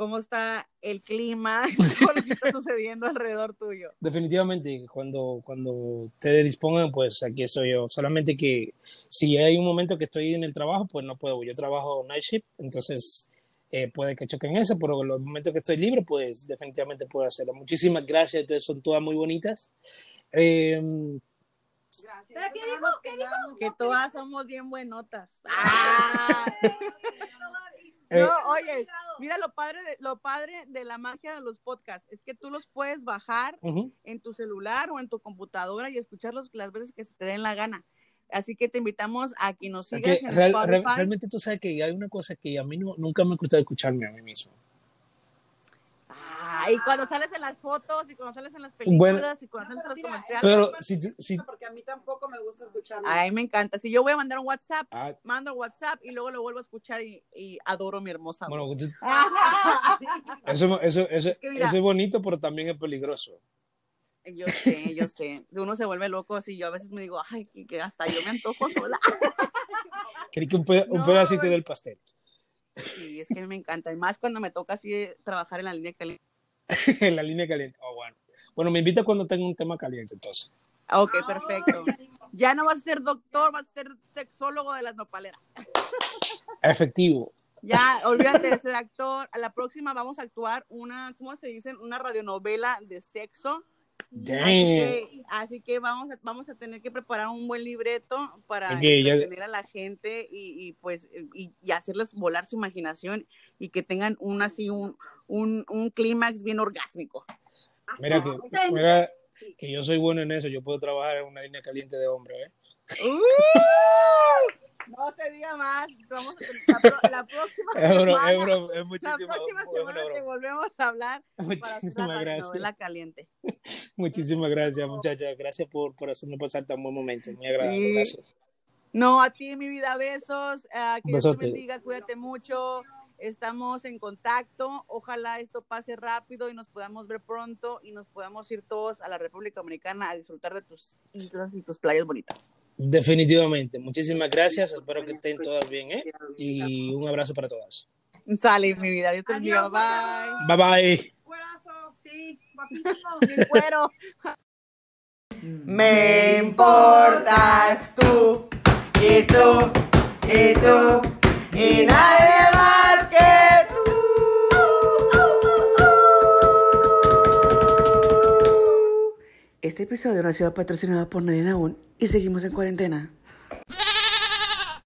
cómo está el clima, *laughs* *laughs* todo lo que está sucediendo alrededor tuyo. Definitivamente, cuando, cuando ustedes dispongan, pues aquí estoy yo. Solamente que si hay un momento que estoy en el trabajo, pues no puedo. Yo trabajo night shift, entonces eh, puede que choquen eso, pero en los momentos que estoy libre, pues definitivamente puedo hacerlo. Muchísimas gracias, entonces son todas muy bonitas. Eh, Gracias. ¿Pero qué dijo? ¿Qué quedamos. Que todas somos bien buenotas. *laughs* Ah. *laughs* Eh, No, oye, mira lo padre de lo padre de la magia de los podcasts es que tú los puedes bajar ujú. en tu celular o en tu computadora y escucharlos las veces que se te den la gana. Así que te invitamos a que nos Porque sigas en real- re- Spotify. realmente tú sabes que hay una cosa que a mí no, nunca me gusta escucharme a mí mismo. Ah, y cuando sales en las fotos y cuando sales en las películas y cuando sales en los comerciales. Pero si, si, Porque a mí tampoco me gusta escucharme. Ay, me encanta. Si yo voy a mandar un WhatsApp, ah, mando WhatsApp y luego lo vuelvo a escuchar y, y adoro mi hermosa voz. bueno, tú- Ah. eso, eso, eso, que mira- eso es bonito, pero también es peligroso. Yo sé, yo sé. Uno se vuelve loco así. Yo a veces me digo, ay, que, hasta yo me antojo sola. *laughs* Creí que un, peda- un No, pedacito del pastel. Sí, es que me encanta. Y más cuando me toca así trabajar en la línea caliente. *laughs* en la línea caliente. Oh, bueno. Bueno, me invita cuando tenga un tema caliente, entonces. Ok, perfecto. Ya no vas a ser doctor, vas a ser sexólogo de las nopaleras. *laughs* Efectivo. Ya, olvídate de ser actor. A la próxima vamos a actuar una, ¿cómo se dice? Una radionovela de sexo. Así que, así que vamos, a, vamos a tener que preparar un buen libreto para Ok, ya- entretener a la gente y, y, pues y, y hacerles volar su imaginación y que tengan un así un, un, un clímax bien orgásmico. Mira que, mira que yo soy bueno en eso. Yo puedo trabajar en una línea caliente de hombre, ¿eh? No se diga más. Vamos a, la, la próxima *laughs* semana, es, bro, es la próxima semana te volvemos a hablar para hacer Muchísimas una gracias. novela caliente. *laughs* Muchísimas gracias, muchachas. Gracias por, por hacerme pasar tan buen momento. Muy agradable. Sí. Gracias. No, a ti, mi vida, besos. ah, que Dios te bendiga, cuídate mucho. Estamos en contacto. Ojalá esto pase rápido y nos podamos ver pronto y nos podamos ir todos a la República Dominicana a disfrutar de tus islas y tus playas bonitas. Definitivamente. Muchísimas gracias. Espero que estén todas bien, ¿eh? Y un abrazo para todas. Sale, mi vida. Dios te bendiga. Bye. Bye bye. *laughs* Me importas tú y tú y tú y nadie más que tú. Este episodio no ha sido patrocinado por nadie aún y seguimos en cuarentena.